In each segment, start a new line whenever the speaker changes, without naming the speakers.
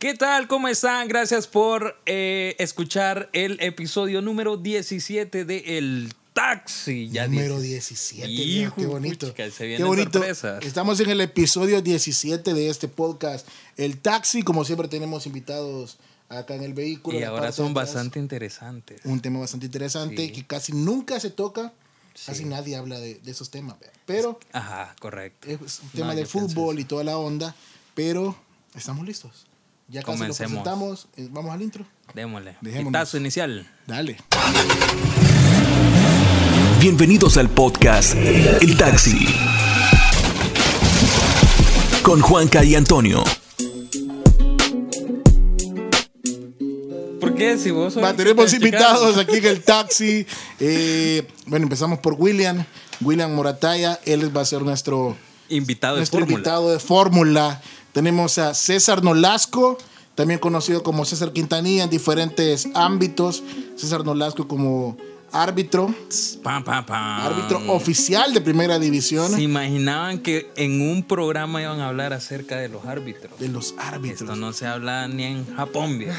¿Qué tal? ¿Cómo están? Gracias por eh, escuchar el episodio número 17 de El Taxi.
Ya número 17. Hijo, qué bonito.
Puchica, se
qué bonito. Sorpresas. Estamos en el episodio 17 de este podcast. El Taxi, como siempre tenemos invitados acá en el vehículo.
Y ahora son bastante interesantes.
Un tema bastante interesante que casi nunca se toca. Casi nadie habla de, esos temas. Pero.
Ajá, correcto.
Es un tema de fútbol y toda la onda. Pero estamos listos. Ya casi lo presentamos. Eh, vamos al intro.
Démosle. Tazo inicial.
Dale.
Bienvenidos al podcast El Taxi. Con Juanca y Antonio.
¿Por qué? Si vos
Va, tenemos invitados aquí en el taxi. Eh, bueno, empezamos por William. William Morataya. Él va a ser nuestro
invitado
de nuestro invitado de fórmula. Tenemos a César Nolasco, también conocido como César Quintanilla en diferentes ámbitos. César Nolasco como árbitro. Árbitro oficial de primera división.
¿Se imaginaban que en un programa iban a hablar acerca de los árbitros?
De los árbitros.
Esto no se habla ni en Japón, bien.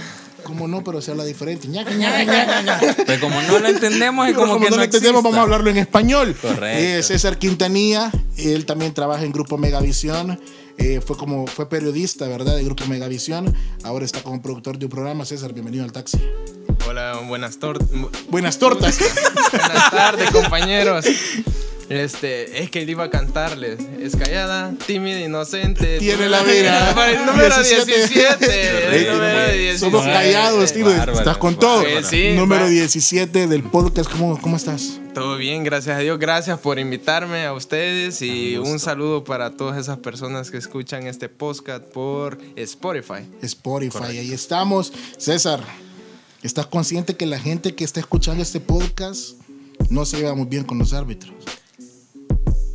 ¿Cómo no? Pero se habla diferente.
Pues como no lo entendemos y como,
como
que
no,
lo
entendemos, vamos a hablarlo en español.
Correcto.
Eh, César Quintanilla, él también trabaja en Grupo Megavisión. Eh, fue como fue periodista, ¿verdad? De Grupo Megavisión. Ahora está como productor de un programa. César, bienvenido al taxi.
Hola, buenas tortas.
Buenas tortas.
buenas tardes, compañeros. Este, es que él iba a cantarles. Es callada, tímida, inocente.
Tiene la vida.
El número 17. el número 17.
Somos callados, tío. Estás con todo.
Eh, sí,
número 17 del podcast. ¿Cómo, ¿Cómo estás?
Todo bien, gracias a Dios. Gracias por invitarme a ustedes y un saludo para todas esas personas que escuchan este podcast por Spotify.
Spotify, ahí estamos. César, ¿estás consciente que la gente que está escuchando este podcast no se lleva muy bien con los árbitros?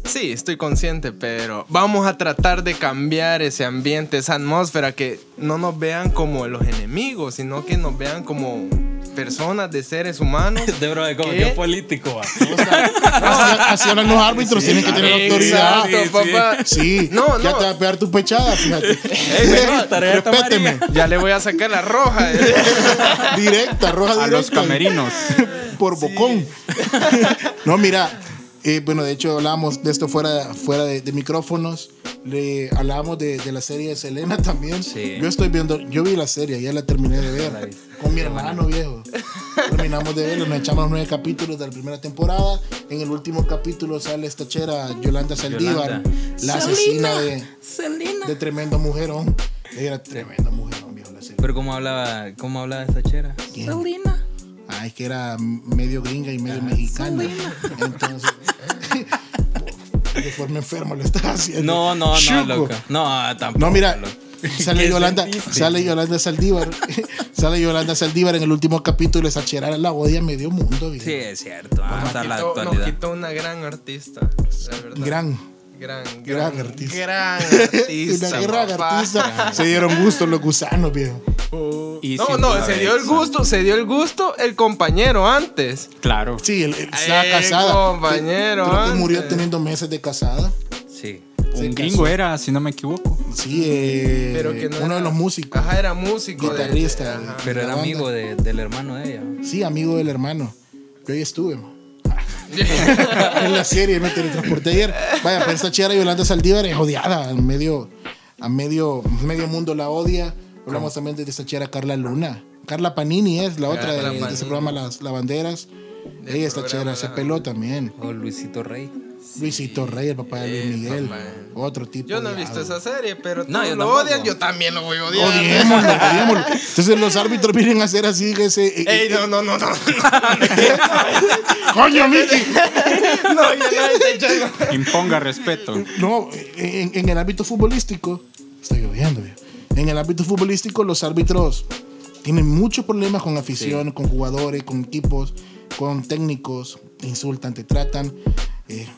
Sí, estoy consciente, pero vamos a tratar de cambiar ese ambiente, esa atmósfera, que no nos vean como los enemigos, sino que nos vean como personas, de seres humanos.
De bro, como que político.
así, hablan los árbitros, tienen que tener autoridad.
Exacto, papá.
Sí, no, ya te va a pegar tu pechada, fíjate.
Respéteme.
Ya le voy a sacar la roja. Eh.
directa, roja directa.
A los camerinos.
Por bocón. no, mira, eh, bueno, de hecho hablábamos de esto fuera, fuera de, micrófonos. Le hablábamos de, la serie de Selena también. Yo estoy viendo, yo vi la serie, ya la terminé de ver. Con mi hermano viejo. Terminamos de verlo, nos echamos nueve capítulos de la primera temporada. En el último capítulo sale esta chera Yolanda Saldívar, la asesina de, de tremendo mujerón. Era tremenda mujerón, viejo, la serie.
Pero ¿cómo hablaba, cómo hablaba esta chera?
Selena. Ah, es que era medio gringa y medio mexicana. Entonces, de forma enferma lo estás haciendo.
No, no, no, loco. No, tampoco.
No, mira, sale Yolanda, sale Yolanda Saldívar, sale Yolanda Saldívar en el último capítulo esa chera la odia medio mundo.
Sí, es cierto.
Hasta la actualidad. Nos quitó una gran artista, la verdad.
Gran.
Gran,
gran, artista.
Gran artista.
Una gran artista. Se dieron gusto los gusanos, viejo.
Uh, no, no, se dio el gusto, se dio el gusto el compañero antes.
Claro.
Sí, él, estaba casada.
compañero.
Creo que murió teniendo meses de casada.
Sí.
Un gringo era, si no me equivoco.
Sí, eh, Pero que uno de los músicos.
Ajá, era músico.
Guitarrista.
Pero era amigo del hermano de ella.
Sí, amigo del hermano. Yo ahí estuve, en la serie me teletransporté ayer. Vaya, pero esta chera Yolanda Saldívar es odiada. En medio, a medio, medio mundo la odia. Hablamos también de esta chera Carla Luna. Carla Panini es la otra de, ese programa Las Lavanderas. Ella, esta chera, se peló también.
O Luisito Rey.
Luisito Rey, el papá de Luis Miguel. Otro tipo.
Yo no he visto esa serie, pero no, lo odian, yo también lo voy a odiar.
Odiémoslo, odiémoslo. Entonces los árbitros vienen a hacer así ese.
Eh, Ey, no, no, no, no.
Coño, Miki.
no, ya no.
Imponga respeto.
No, en, en el ámbito futbolístico. Está lloviendo, En el ámbito futbolístico, los árbitros tienen muchos problemas con afición, con jugadores, con equipos, con técnicos. Te insultan, te tratan. Eh,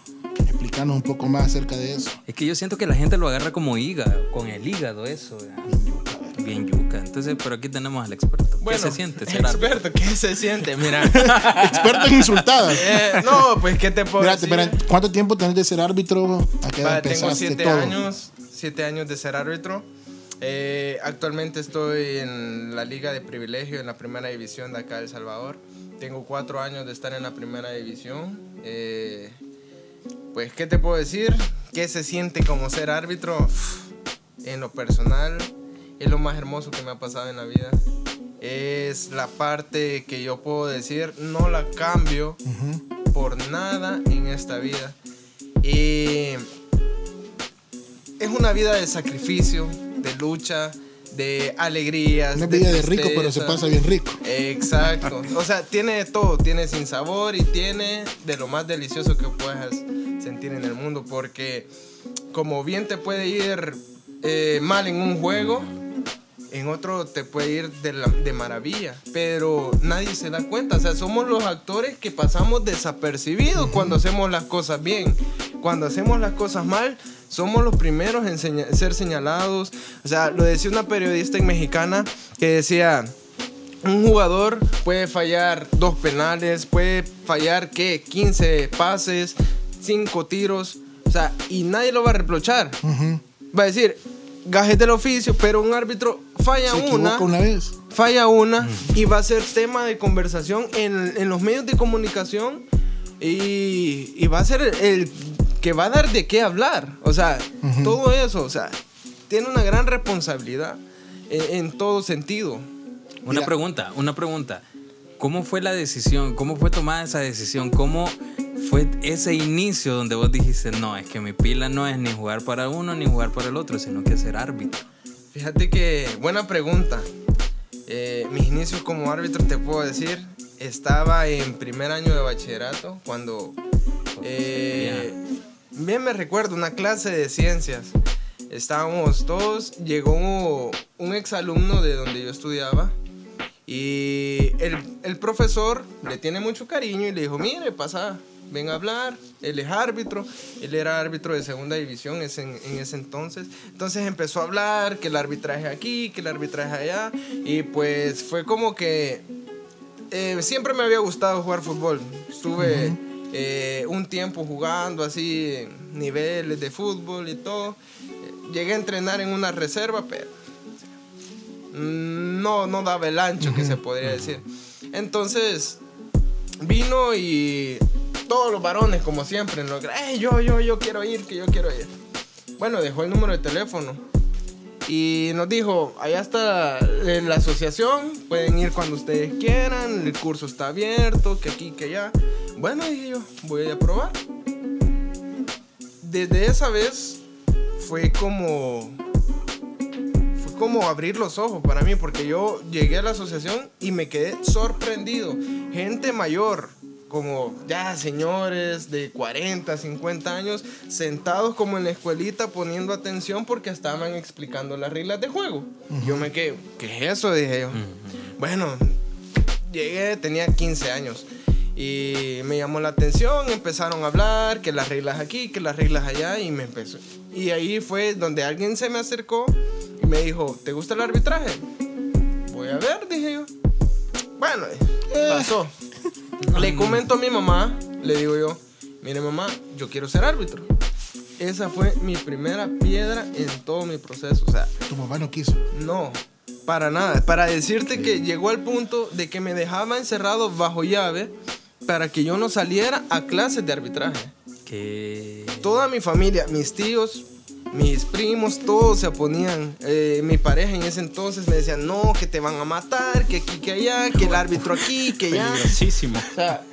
explicarnos un poco más acerca de eso.
Es que yo siento que la gente lo agarra como hígado, con el hígado eso. Bien yuca. Entonces, pero aquí tenemos al experto. ¿Qué se siente ser
experto, ¿qué se siente? Mira.
experto en insultadas.
Eh, no, pues, ¿qué te puedo decir?
¿cuánto tiempo tenés de ser árbitro?
¿A qué edad tengo siete años, siete años de ser árbitro. Eh, actualmente estoy en la Liga de Privilegio, en la primera división de acá de El Salvador. Tengo cuatro años de estar en la primera división. Eh, pues, ¿qué te puedo decir? ¿Qué se siente como ser árbitro? En lo personal, es lo más hermoso que me ha pasado en la vida. Es la parte que yo puedo decir, no la cambio por nada en esta vida. Y es una vida de sacrificio, de lucha, de alegrías.
Una vida de, rico, pero se pasa bien rico.
Exacto. O sea, tiene todo. Tiene sin sabor y tiene de lo más delicioso que puedas sentir en el mundo. Porque como bien te puede ir eh, mal en un juego, en otro te puede ir de, de, maravilla, pero nadie se da cuenta. O sea, somos los actores que pasamos desapercibidos cuando hacemos las cosas bien. Cuando hacemos las cosas mal, somos los primeros en ser señalados. O sea, lo decía una periodista en mexicana que decía, un jugador puede fallar dos penales, puede fallar, ¿qué? 15 pases, 5 tiros. O sea, y nadie lo va a reprochar. Va a decir, gajes del oficio, pero un árbitro falla una,
una vez.
Falla una y va a ser tema de conversación en, en los medios de comunicación y, y, va a ser el, que va a dar de qué hablar. O sea, todo eso, o sea, tiene una gran responsabilidad en, todo sentido.
Una pregunta, una pregunta. ¿Cómo fue la decisión? ¿Cómo fue tomada esa decisión? ¿Cómo fue ese inicio donde vos dijiste, no, es que mi pila no es ni jugar para uno ni jugar para el otro, sino que ser árbitro?
Fíjate que, buena pregunta. Eh, mis inicios como árbitro, te puedo decir, estaba en primer año de bachillerato cuando eh, bien me recuerdo una clase de ciencias. Estábamos todos, llegó un exalumno de donde yo estudiaba y el, el, profesor le tiene mucho cariño y le dijo, mire, pasa, ven a hablar, él es árbitro, él era árbitro de segunda división en, en ese entonces. Entonces empezó a hablar que el arbitraje aquí, que el arbitraje allá y pues fue como que eh, siempre me había gustado jugar fútbol. Estuve eh, un tiempo jugando así, niveles de fútbol y todo. Llegué a entrenar en una reserva, pero no, no daba el ancho que se podría decir. Entonces vino y todos los varones, como siempre, lo, yo, yo, yo quiero ir, que yo quiero ir. Bueno, dejó el número de teléfono y nos dijo, allá está la asociación, pueden ir cuando ustedes quieran, el curso está abierto, que aquí, que allá. Bueno, dije yo, voy a probar. Desde esa vez fue como fue como abrir los ojos para mí porque yo llegué a la asociación y me quedé sorprendido. Gente mayor, como ya señores de 40, 50 años, sentados como en la escuelita poniendo atención porque estaban explicando las reglas de juego. Yo me quedé, ¿qué es eso? Dije yo. Bueno, llegué, tenía 15 años. Y me llamó la atención, empezaron a hablar, que las reglas aquí, que las reglas allá, y me empezó. Y ahí fue donde alguien se me acercó y me dijo, ¿te gusta el arbitraje? Voy a ver, dije yo. Bueno, pasó. Le comento a mi mamá, le digo yo, mire mamá, yo quiero ser árbitro. Esa fue mi primera piedra en todo mi proceso. O sea,
tu mamá no quiso.
No, para nada. Para decirte que llegó al punto de que me dejaba encerrado bajo llave para que yo no saliera a clases de arbitraje.
Que
toda mi familia, mis tíos, mis primos, todos se oponían. Eh, mi pareja en ese entonces me decía, no, que te van a matar, que aquí, que allá, que el árbitro aquí, que allá.
Peligrosísimo.
O sea,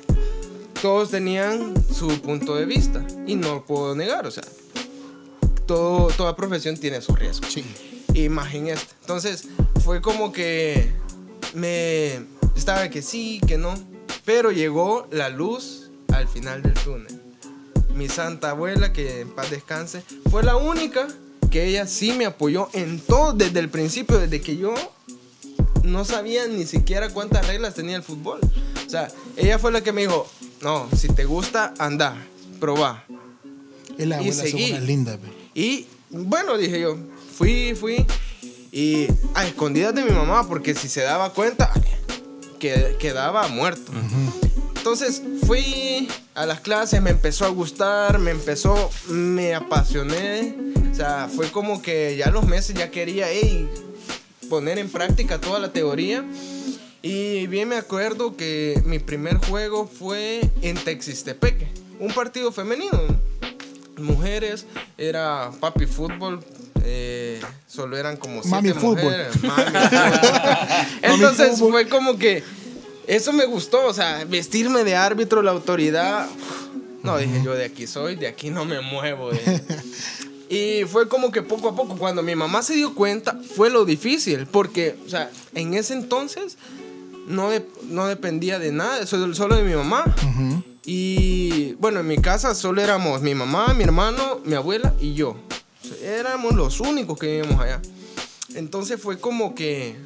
todos tenían su punto de vista y no lo puedo negar, o sea, todo, toda profesión tiene su riesgo.
Sí.
Imagínate. Entonces, fue como que me estaba que sí, que no, pero llegó la luz al final del túnel mi santa abuela, que en paz descanse, fue la única que ella sí me apoyó en todo desde el principio, desde que yo no sabía ni siquiera cuántas reglas tenía el fútbol. O sea, ella fue la que me dijo, no, si te gusta, anda, probá.
la y seguí. linda.
Y bueno, dije yo, fui, fui. Y a escondidas de mi mamá, porque si se daba cuenta, que, quedaba muerto. Entonces fui a las clases, me empezó a gustar, me empezó, me apasioné. O sea, fue como que ya los meses ya quería poner en práctica toda la teoría. Y bien me acuerdo que mi primer juego fue en Texistepeque, un partido femenino. Mujeres, era papi fútbol, eh, solo eran como siete Mami mujeres. Fútbol. Entonces fue como que eso me gustó, o sea, vestirme de árbitro, la autoridad. No, dije yo de aquí soy, de aquí no me muevo. y fue como que poco a poco, cuando mi mamá se dio cuenta, fue lo difícil, porque, o sea, en ese entonces no, no dependía de nada, solo de mi mamá. Y bueno, en mi casa solo éramos mi mamá, mi hermano, mi abuela y yo. éramos los únicos que vivíamos allá. Entonces fue como que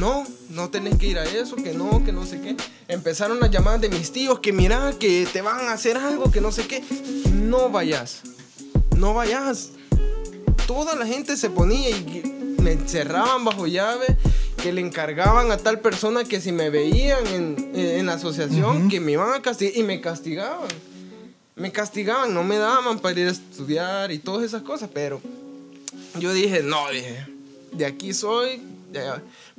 no, no tenés que ir a eso, que no, que no sé qué. Empezaron las llamadas de mis tíos, que mira, que te van a hacer algo, que no sé qué. No vayas, no vayas. Toda la gente se ponía y me encerraban bajo llave, que le encargaban a tal persona que si me veían en, la asociación, que me iban a castigar y me castigaban. Me castigaban, no me daban para ir a estudiar y todas esas cosas, pero yo dije, no, dije, de aquí soy,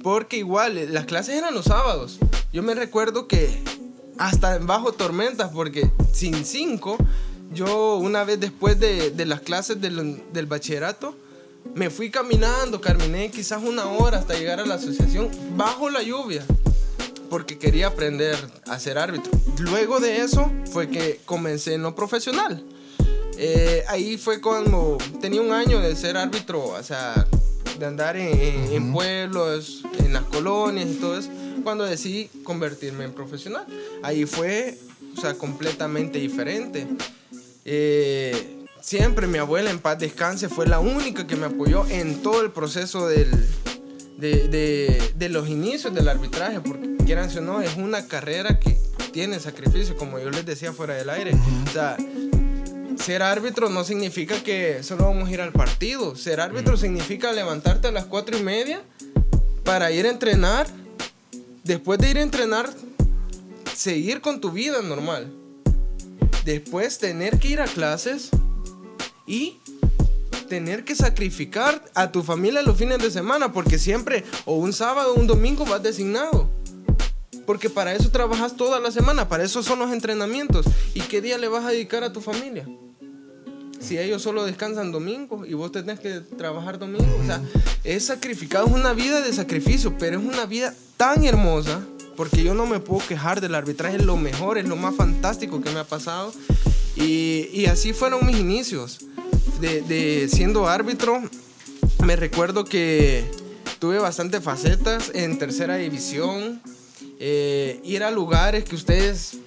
porque igual, eh, las clases eran los sábados. Yo me recuerdo que hasta bajo tormentas, porque sin cinco, yo una vez después de, las clases del, del, bachillerato, me fui caminando, caminé quizás una hora hasta llegar a la asociación bajo la lluvia, porque quería aprender a ser árbitro. Luego de eso fue que comencé en lo profesional. Eh, ahí fue cuando tenía un año de ser árbitro, o sea, de andar en, pueblos, en las colonias y todo eso, cuando decidí convertirme en profesional. Ahí fue, o sea, completamente diferente. Eh, siempre mi abuela en paz descanse fue la única que me apoyó en todo el proceso del, de, de, de, los inicios del arbitraje, porque quieran o no, es una carrera que tiene sacrificio, como yo les decía fuera del aire. O sea, ser árbitro no significa que solo vamos a ir al partido. Ser árbitro significa levantarte a las cuatro y media para ir a entrenar. Después de ir a entrenar, seguir con tu vida normal. Después tener que ir a clases y tener que sacrificar a tu familia los fines de semana porque siempre o un sábado o un domingo vas designado. Porque para eso trabajas toda la semana, para eso son los entrenamientos. ¿Y qué día le vas a dedicar a tu familia? Si ellos solo descansan domingo y vos tenés que trabajar domingo. O sea, es sacrificado, es una vida de sacrificio, pero es una vida tan hermosa, porque yo no me puedo quejar del arbitraje, es lo mejor, es lo más fantástico que me ha pasado. Y, así fueron mis inicios. De, siendo árbitro, me recuerdo que tuve bastantes facetas en tercera división, eh, ir a lugares que ustedes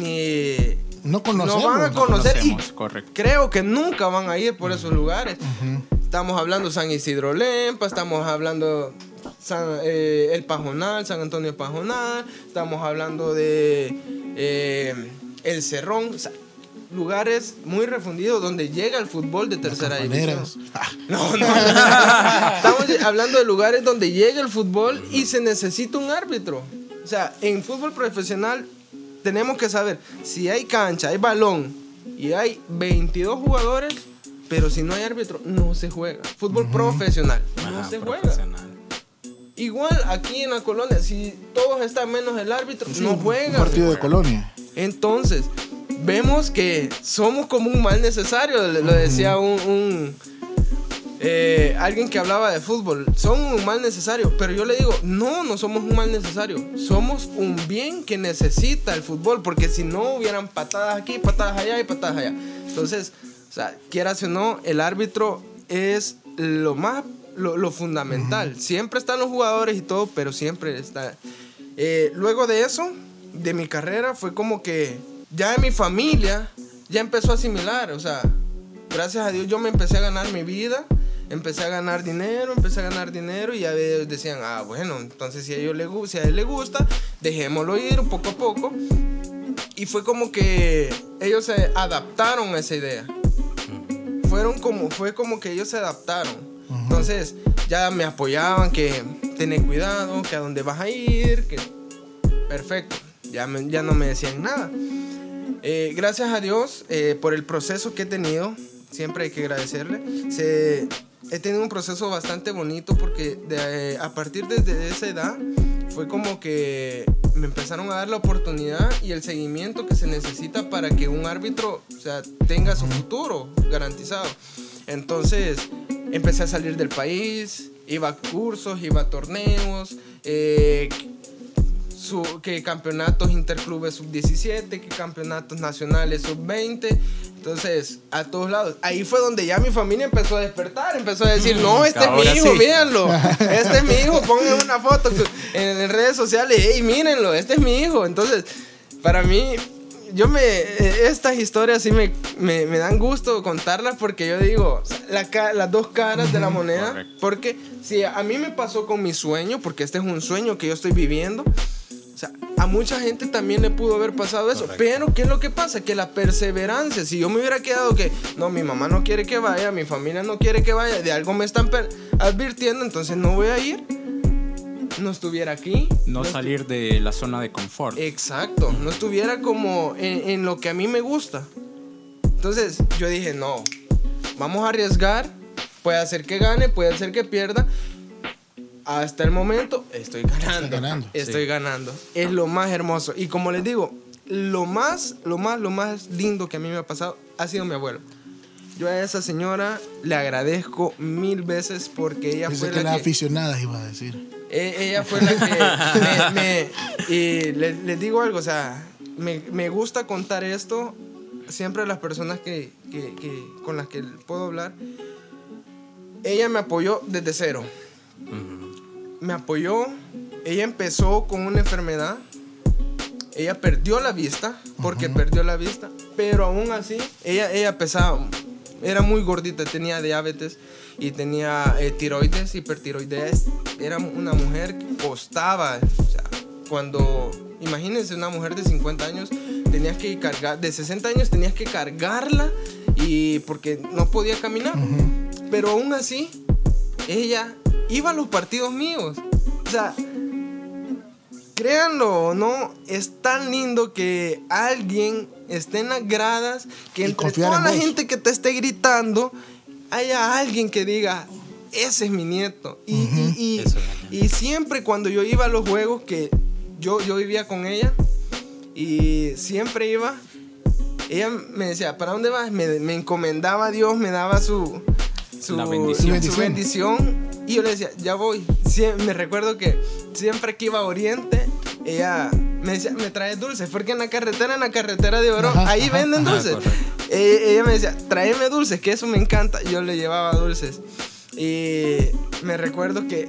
ni
no conocemos.
No van a conocer y creo que nunca van a ir por esos lugares. Estamos hablando San Isidro Lempa, estamos hablando eh, El Pajonal, San Antonio Pajonal, estamos hablando de eh, El Cerrón. lugares muy refundidos donde llega el fútbol de tercera división. No, no. Estamos hablando de lugares donde llega el fútbol y se necesita un árbitro. O sea, en fútbol profesional tenemos que saber si hay cancha, hay balón y hay 22 jugadores, pero si no hay árbitro, no se juega. Fútbol profesional, no se juega. Igual aquí en la colonia, si todos están menos el árbitro, no juega.
Un partido de colonia.
Entonces, vemos que somos como un mal necesario, lo decía un eh, alguien que hablaba de fútbol, son un mal necesario, pero yo le digo, no, no somos un mal necesario, somos un bien que necesita el fútbol, porque si no hubieran patadas aquí, patadas allá y patadas allá. Entonces, o sea, quieras o no, el árbitro es lo más, lo, fundamental. Siempre están los jugadores y todo, pero siempre está. Eh, luego de eso, de mi carrera, fue como que ya en mi familia ya empezó a asimilar, o sea, gracias a Dios yo me empecé a ganar mi vida empecé a ganar dinero, empecé a ganar dinero y ya decían, ah, bueno, entonces si a, ellos le, si a él le gusta, dejémoslo ir poco a poco. Y fue como que ellos se adaptaron a esa idea. Fueron como, fue como que ellos se adaptaron. Entonces ya me apoyaban que tener cuidado, que a dónde vas a ir, que perfecto. Ya, ya no me decían nada. Eh, gracias a Dios eh, por el proceso que he tenido siempre hay que agradecerle. Se, he tenido un proceso bastante bonito porque de, a partir de, esa edad fue como que me empezaron a dar la oportunidad y el seguimiento que se necesita para que un árbitro tenga su futuro garantizado. Entonces empecé a salir del país, iba a cursos, iba a torneos, eh, su, que campeonatos interclubes sub-17, que campeonatos nacionales sub-20. Entonces, a todos lados. Ahí fue donde ya mi familia empezó a despertar, empezó a decir, no, este es mi hijo, mírenlo, este es mi hijo, pongan una foto en, redes sociales, hey, mírenlo, este es mi hijo. Entonces, para mí, yo me, eh, estas historias sí me, me, me dan gusto contarlas porque yo digo, la, las dos caras de la moneda, porque si a mí me pasó con mi sueño, porque este es un sueño que yo estoy viviendo, o sea, a mucha gente también le pudo haber pasado eso. Pero, ¿qué es lo que pasa? Que la perseverancia, si yo me hubiera quedado que, no, mi mamá no quiere que vaya, mi familia no quiere que vaya, de algo me están advirtiendo, entonces no voy a ir, no estuviera aquí.
No, salir de la zona de confort.
Exacto, no estuviera como en, en lo que a mí me gusta. Entonces yo dije, no, vamos a arriesgar, puede hacer que gane, puede ser que pierda, hasta el momento estoy ganando. Estoy ganando. Es lo más hermoso. Y como les digo, lo más, lo más, lo más lindo que a mí me ha pasado ha sido mi abuelo. Yo a esa señora le agradezco mil veces porque ella fue
que
la,
que... aficionada iba a decir.
E, ella fue la que me... y les, digo algo, o sea, me, me, gusta contar esto siempre a las personas que, que, que, con las que puedo hablar. Ella me apoyó desde cero me apoyó. Ella empezó con una enfermedad. Ella perdió la vista, porque perdió la vista, pero aún así, ella, ella pesaba, era muy gordita, tenía diabetes y tenía eh, tiroides, hipertiroides. Era una mujer que costaba, o sea, cuando, imagínense una mujer de 50 años, tenías que cargar, de 60 años tenías que cargarla y porque no podía caminar. Pero aún así, ella iba a los partidos míos. O sea, créanlo o no, es tan lindo que alguien esté en las gradas, que entre toda la gente que te esté gritando, haya alguien que diga, ese es mi nieto. Y, y, siempre cuando yo iba a los juegos, que yo, yo vivía con ella, y siempre iba, ella me decía, ¿para dónde vas? Me, me encomendaba a Dios, me daba su, su, bendición. su bendición y yo le decía, ya voy. me recuerdo que siempre que iba a Oriente, ella me decía, me trae dulces. Porque en la carretera, en la carretera de Oro, ahí venden dulces. Eh, ella me decía, tráeme dulces, que eso me encanta. Yo le llevaba dulces. Y me recuerdo que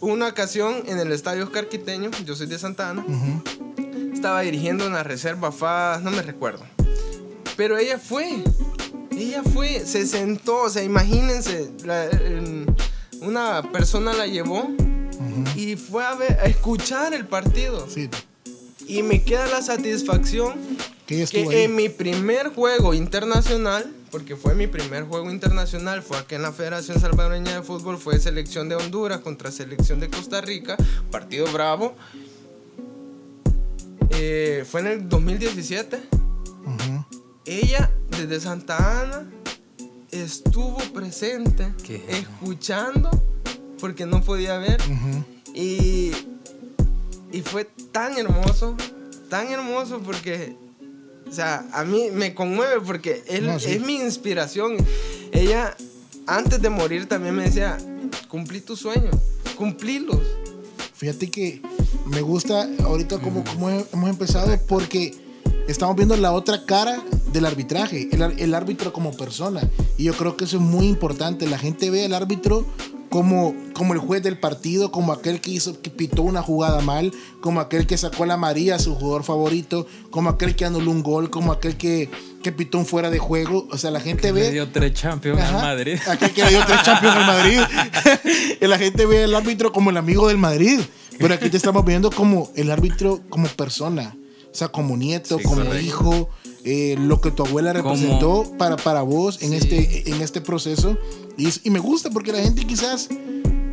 una ocasión en el estadio Oscar Quiteño, yo soy de Santa Ana, estaba dirigiendo una reserva FAS, no me recuerdo. Pero ella fue, ella fue, se sentó, o sea, imagínense, la, una persona la llevó y fue a, ver, a escuchar el partido. Y me queda la satisfacción que, en mi primer juego internacional, porque fue mi primer juego internacional, fue aquí en la Federación Salvadoreña de Fútbol, fue selección de Honduras contra selección de Costa Rica, partido bravo. Eh, fue en el 2017. Ella desde Santa Ana estuvo presente, escuchando, porque no podía ver. y, y fue tan hermoso, tan hermoso porque, o sea, a mí me conmueve porque él es mi inspiración. Ella, antes de morir, también me decía, cumplí tus sueños, cumplílos.
Fíjate que me gusta ahorita como, como hemos empezado porque estamos viendo la otra cara del arbitraje, el, árbitro como persona. Y yo creo que eso es muy importante. La gente ve al árbitro como, como el juez del partido, como aquel que hizo, que pitó una jugada mal, como aquel que sacó la María a su jugador favorito, como aquel que anuló un gol, como aquel que, que pitó un fuera de juego. O sea, la gente ve.
Le dio tres champions al Madrid.
Aquel que le dio tres champions al Madrid. y la gente ve al árbitro como el amigo del Madrid. Pero aquí te estamos viendo como el árbitro como persona. O sea, como nieto, como hijo, eh, lo que tu abuela representó para, para vos en, este, en este proceso. Y, y, me gusta porque la gente quizás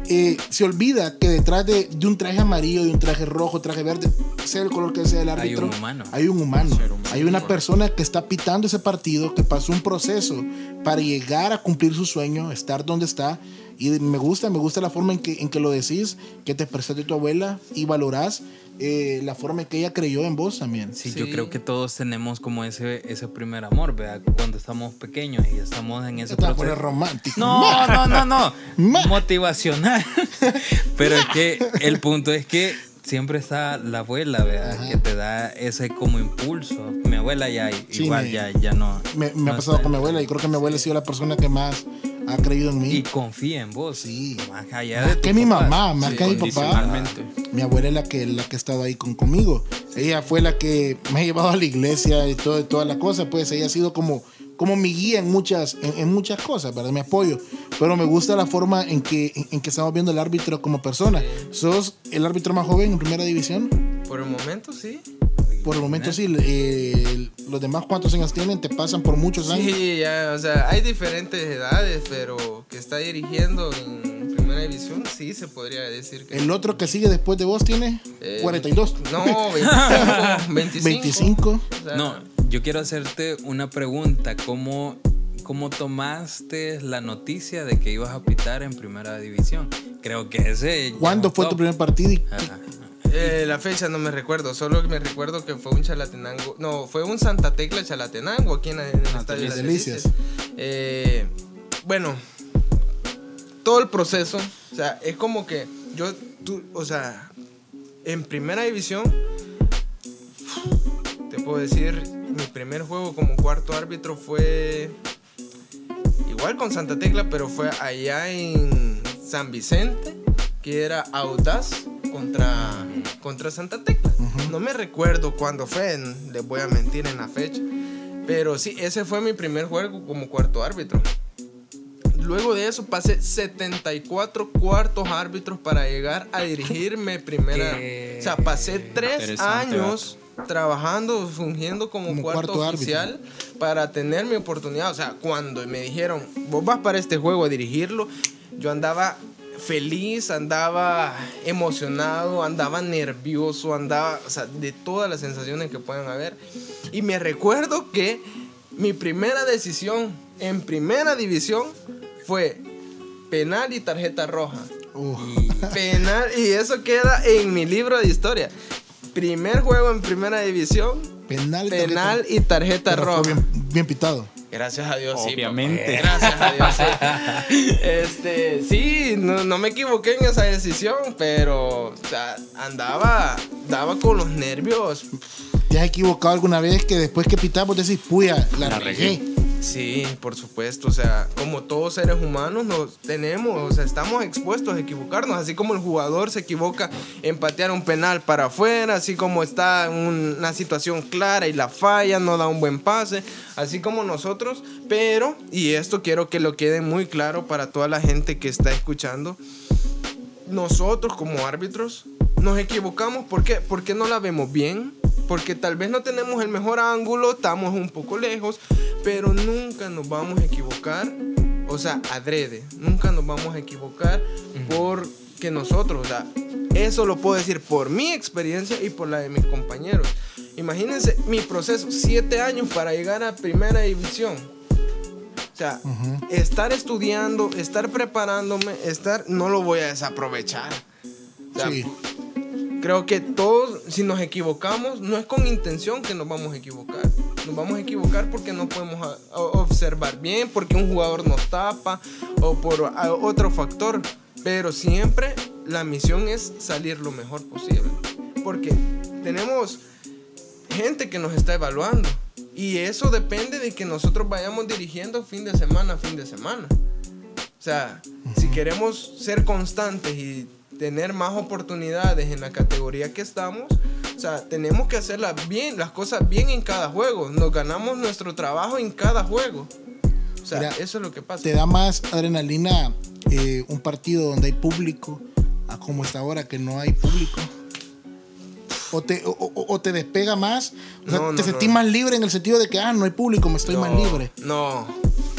eh, se olvida que detrás de, de, un traje amarillo, de un traje rojo, traje verde, sea el color que sea el árbitro,
hay un humano.
Hay un humano. Hay una persona que está pitando ese partido, que pasó un proceso para llegar a cumplir su sueño, estar donde está. Y me gusta, me gusta la forma en que, en que lo decís, que te presente tu abuela y valorás eh, la forma en que ella creyó en vos también.
Sí, yo creo que todos tenemos como ese, ese primer amor, ¿verdad? Cuando estamos pequeños y estamos en ese
proceso. Romántico.
No, no, no, no. Motivacional. Pero es que el punto es que siempre está la abuela, ¿verdad? Que te da ese como impulso. Mi abuela ya igual ya, ya no.
Me, ha pasado con mi abuela y creo que mi abuela ha sido la persona que más ha creído en mí.
Y confía en vos.
Sí. Más allá que mi mamá, más que mi papá. Mi abuela es la que, la que ha estado ahí con, conmigo. Ella fue la que me ha llevado a la iglesia y todo, toda la cosa. Pues ella ha sido como, como mi guía en muchas, en, muchas cosas, ¿verdad? Mi apoyo. Pero me gusta la forma en que, en, que estamos viendo el árbitro como persona. ¿Sos el árbitro más joven en primera división?
Por el momento, sí.
Por el momento sí, eh, los demás cuántos años tienen, te pasan por muchos años.
Sí, ya, o sea, hay diferentes edades, pero que está dirigiendo en primera división, sí se podría decir que...
El otro que sigue después de vos tiene 42.
Eh, no, 25.
25.
no, yo quiero hacerte una pregunta, ¿cómo, ¿cómo tomaste la noticia de que ibas a pitar en primera división? Creo que ese...
¿Cuándo fue tu primer partido?
Eh, la fecha no me recuerdo, solo me recuerdo que fue un Chalatenango. No, fue un Santa Tecla Chalatenango aquí en, el Estadio de las Delicias. Eh, bueno, todo el proceso, o sea, es como que yo, tú, o sea, en primera división, te puedo decir, mi primer juego como cuarto árbitro fue igual con Santa Tecla, pero fue allá en San Vicente, que era Audaz contra, contra Santa Tecla. No me recuerdo cuándo fue, les voy a mentir en la fecha. Pero sí, ese fue mi primer juego como cuarto árbitro. Luego de eso pasé 74 cuartos árbitros para llegar a dirigirme primera. O sea, pasé tres años trabajando, fungiendo como, cuarto, oficial para tener mi oportunidad. O sea, cuando me dijeron, vos vas para este juego a dirigirlo, yo andaba feliz, andaba emocionado, andaba nervioso, andaba, o sea, de todas las sensaciones que puedan haber. Y me recuerdo que mi primera decisión en primera división fue penal y tarjeta roja. Penal, y eso queda en mi libro de historia. Primer juego en primera división, penal y penal tarjeta, y tarjeta roja.
Bien, bien pitado.
Gracias a Dios,
Obviamente.
sí. Gracias a Dios, sí. Este, sí, no, me equivoqué en esa decisión, pero o sea, andaba, andaba con los nervios.
¿Te has equivocado alguna vez que después que pitamos decís, puya, la, la regué?
Sí, por supuesto. O sea, como todos seres humanos nos tenemos, o sea, estamos expuestos a equivocarnos. Así como el jugador se equivoca en patear un penal para afuera, así como está en una situación clara y la falla, no da un buen pase, así como nosotros. Pero, y esto quiero que lo quede muy claro para toda la gente que está escuchando, nosotros como árbitros nos equivocamos. ¿Por qué? Porque no la vemos bien porque tal vez no tenemos el mejor ángulo, estamos un poco lejos, pero nunca nos vamos a equivocar, o sea, adrede, nunca nos vamos a equivocar porque nosotros, o sea, eso lo puedo decir por mi experiencia y por la de mis compañeros. Imagínense mi proceso, siete años para llegar a primera división. O sea, estar estudiando, estar preparándome, estar, no lo voy a desaprovechar. sí Creo que todos, si nos equivocamos, no es con intención que nos vamos a equivocar. Nos vamos a equivocar porque no podemos observar bien, porque un jugador nos tapa o por otro factor. Pero siempre la misión es salir lo mejor posible. Porque tenemos gente que nos está evaluando. Y eso depende de que nosotros vayamos dirigiendo fin de semana a fin de semana. O sea, si queremos ser constantes y tener más oportunidades en la categoría que estamos, o sea, tenemos que hacer bien, las cosas bien en cada juego. Nos ganamos nuestro trabajo en cada juego. O sea, eso es lo que pasa.
¿Te da más adrenalina eh, un partido donde hay público a como está ahora que no hay público? ¿O te, o, te despega más? O sea, ¿Te sentís más libre en el sentido de que, ah, no hay público, me estoy más libre?
No,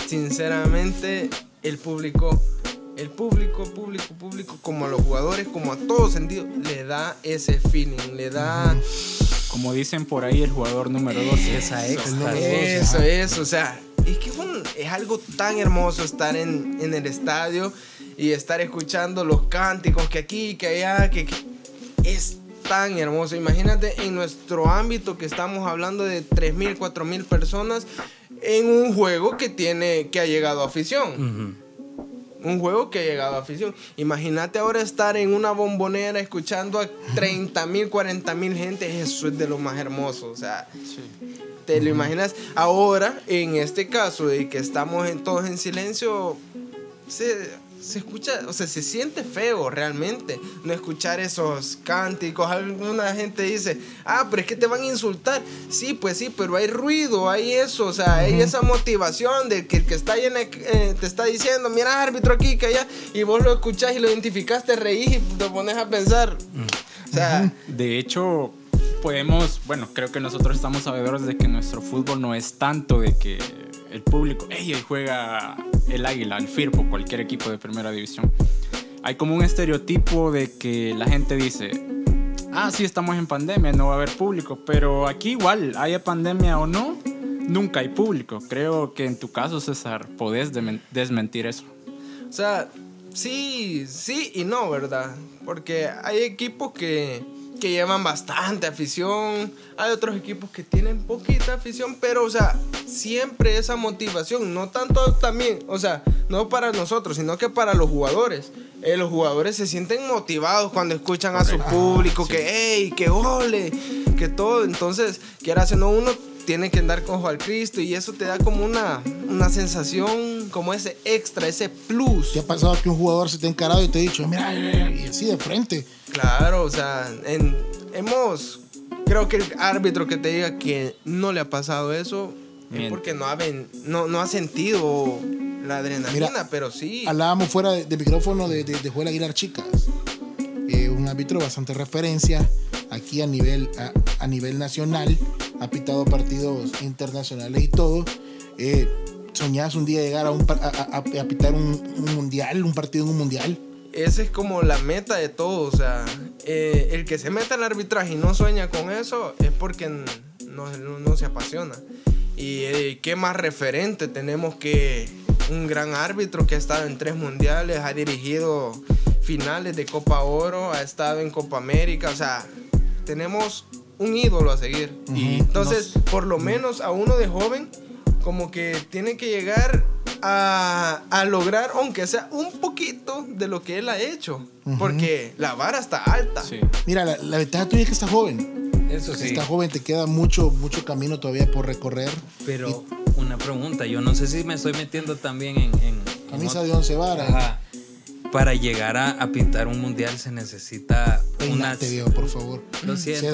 sinceramente, el público el público, público, público, como a los jugadores, como a todo sentido, le da ese feeling, le da...
Como dicen por ahí, el jugador número dos.
Esa extra.
Eso, eso, o sea, es que es algo tan hermoso estar en, en, el estadio y estar escuchando los cánticos que aquí, que allá, que, que es tan hermoso. Imagínate en nuestro ámbito que estamos hablando de 3.000, 4.000 personas en un juego que tiene que ha llegado a afición. Un juego que ha llegado a afición. Imagínate ahora estar en una bombonera escuchando a 30 mil, 40 mil gente. Eso es de lo más hermoso. O sea, te lo imaginas. Ahora, en este caso de que estamos en, todos en silencio, se, se escucha, o sea, se siente feo realmente no escuchar esos cánticos. Alguna gente dice, ah, pero es que te van a insultar. Sí, pues sí, pero hay ruido, hay eso, o sea, hay esa motivación de que el que está ahí eh, te está diciendo, mira, árbitro aquí, que allá, y vos lo escuchás y lo identificaste, reís y te pones a pensar. O sea,
de hecho, podemos, bueno, creo que nosotros estamos sabedores de que nuestro fútbol no es tanto de que el público, ella juega el Águila, el Firpo, cualquier equipo de primera división. Hay como un estereotipo de que la gente dice, ah, sí, estamos en pandemia, no va a haber público, pero aquí igual, haya pandemia o no, nunca hay público. Creo que en tu caso, César, podés desmentir eso.
O sea, sí, sí y no, ¿verdad? Porque hay equipos que que llevan bastante afición, hay otros equipos que tienen poquita afición, pero o sea, siempre esa motivación, no tanto también, o sea, no para nosotros, sino que para los jugadores. Eh, los jugadores se sienten motivados cuando escuchan a su público, que hey, que ole, que todo, entonces, quiera haciendo uno tiene que andar con al Cristo y eso te da como una, una sensación, como ese extra, ese plus.
¿Te ha pasado que un jugador se te ha encarado y te ha dicho, mira, y así de frente?
Claro, o sea, hemos, creo que el árbitro que te diga que no le ha pasado eso es porque no ha, no, no ha sentido la adrenalina, pero sí.
Hablábamos fuera de, micrófono de, de, de Joel Aguilar Chicas. Eh, un árbitro bastante referencia aquí a nivel, a, nivel nacional, ha pitado partidos internacionales y todo. Eh, ¿Soñás un día llegar a, un, a, pitar un, mundial, un partido en un mundial?
Esa es como la meta de todo, o sea, eh, el que se meta al arbitraje y no sueña con eso es porque no, no, se apasiona. Y eh, qué más referente tenemos que un gran árbitro que ha estado en tres mundiales, ha dirigido finales de Copa Oro, ha estado en Copa América, o sea, tenemos un ídolo a seguir. Entonces, por lo menos a uno de joven, como que tiene que llegar a, a, lograr, aunque sea un poquito de lo que él ha hecho. Porque la vara está alta.
Mira, la, la, ventaja tuya es que está joven. Eso sí. Está joven, te queda mucho, mucho camino todavía por recorrer.
Pero una pregunta, yo no sé si me estoy metiendo también en... en
Camisa de once varas. Ajá
para llegar a, pintar un mundial se necesita
una. por favor.
Lo siento,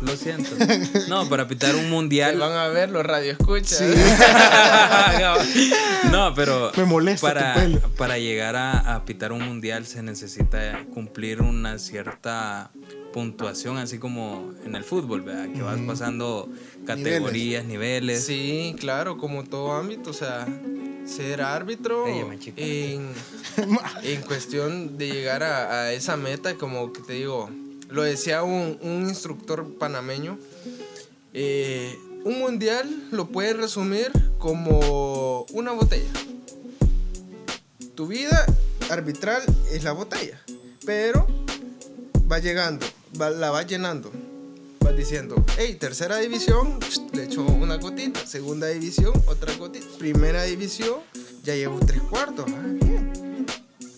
lo, siento. No, para pintar un mundial.
van a ver los radioescuchas. Sí.
no, pero.
Me molesta
para, para llegar a, a pintar un mundial se necesita cumplir una cierta puntuación, así como en el fútbol, ¿verdad? Que vas pasando categorías, niveles.
Sí, claro, como todo ámbito, o sea, ser árbitro en, en, cuestión de llegar a, esa meta, como que te digo, lo decía un, un instructor panameño, eh, un mundial lo puedes resumir como una botella. Tu vida arbitral es la botella, pero va llegando, la va llenando diciendo, hey, tercera división, le echo una gotita, segunda división, otra gotita, primera división, ya llevo tres cuartos, ah, bien.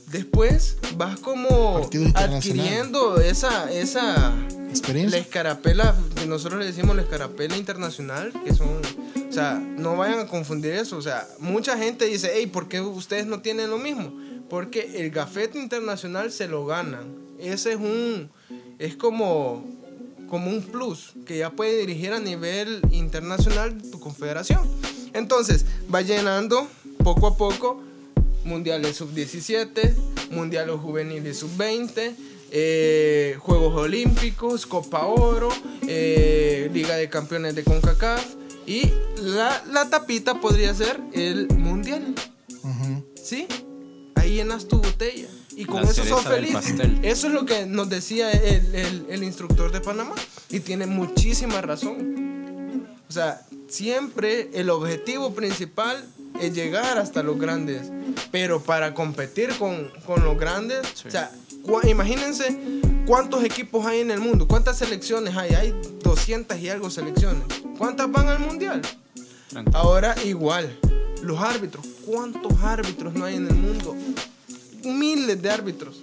Después vas como adquiriendo esa, esa
experiencia.
La escarapela, nosotros le decimos la escarapela internacional, que son, o sea, no vayan a confundir eso, o sea, mucha gente dice, hey, ¿por qué ustedes no tienen lo mismo? Porque el gafete internacional se lo ganan. Ese es un, es como como un plus que ya puede dirigir a nivel internacional tu confederación. Entonces, va llenando poco a poco mundiales sub-17, mundiales juveniles sub-20, eh, Juegos Olímpicos, Copa Oro, eh, Liga de Campeones de CONCACAF y la, tapita podría ser el mundial. ¿Sí? llenas tu botella. Y con eso sos feliz. Eso es lo que nos decía el, el, instructor de Panamá. Y tiene muchísima razón. O sea, siempre el objetivo principal es llegar hasta los grandes. Pero para competir con, con los grandes, o sea, imagínense cuántos equipos hay en el mundo, cuántas selecciones hay. Hay 200 y algo selecciones. ¿Cuántas van al mundial? Ahora igual, los árbitros. ¿Cuántos árbitros no hay en el mundo? Miles de árbitros.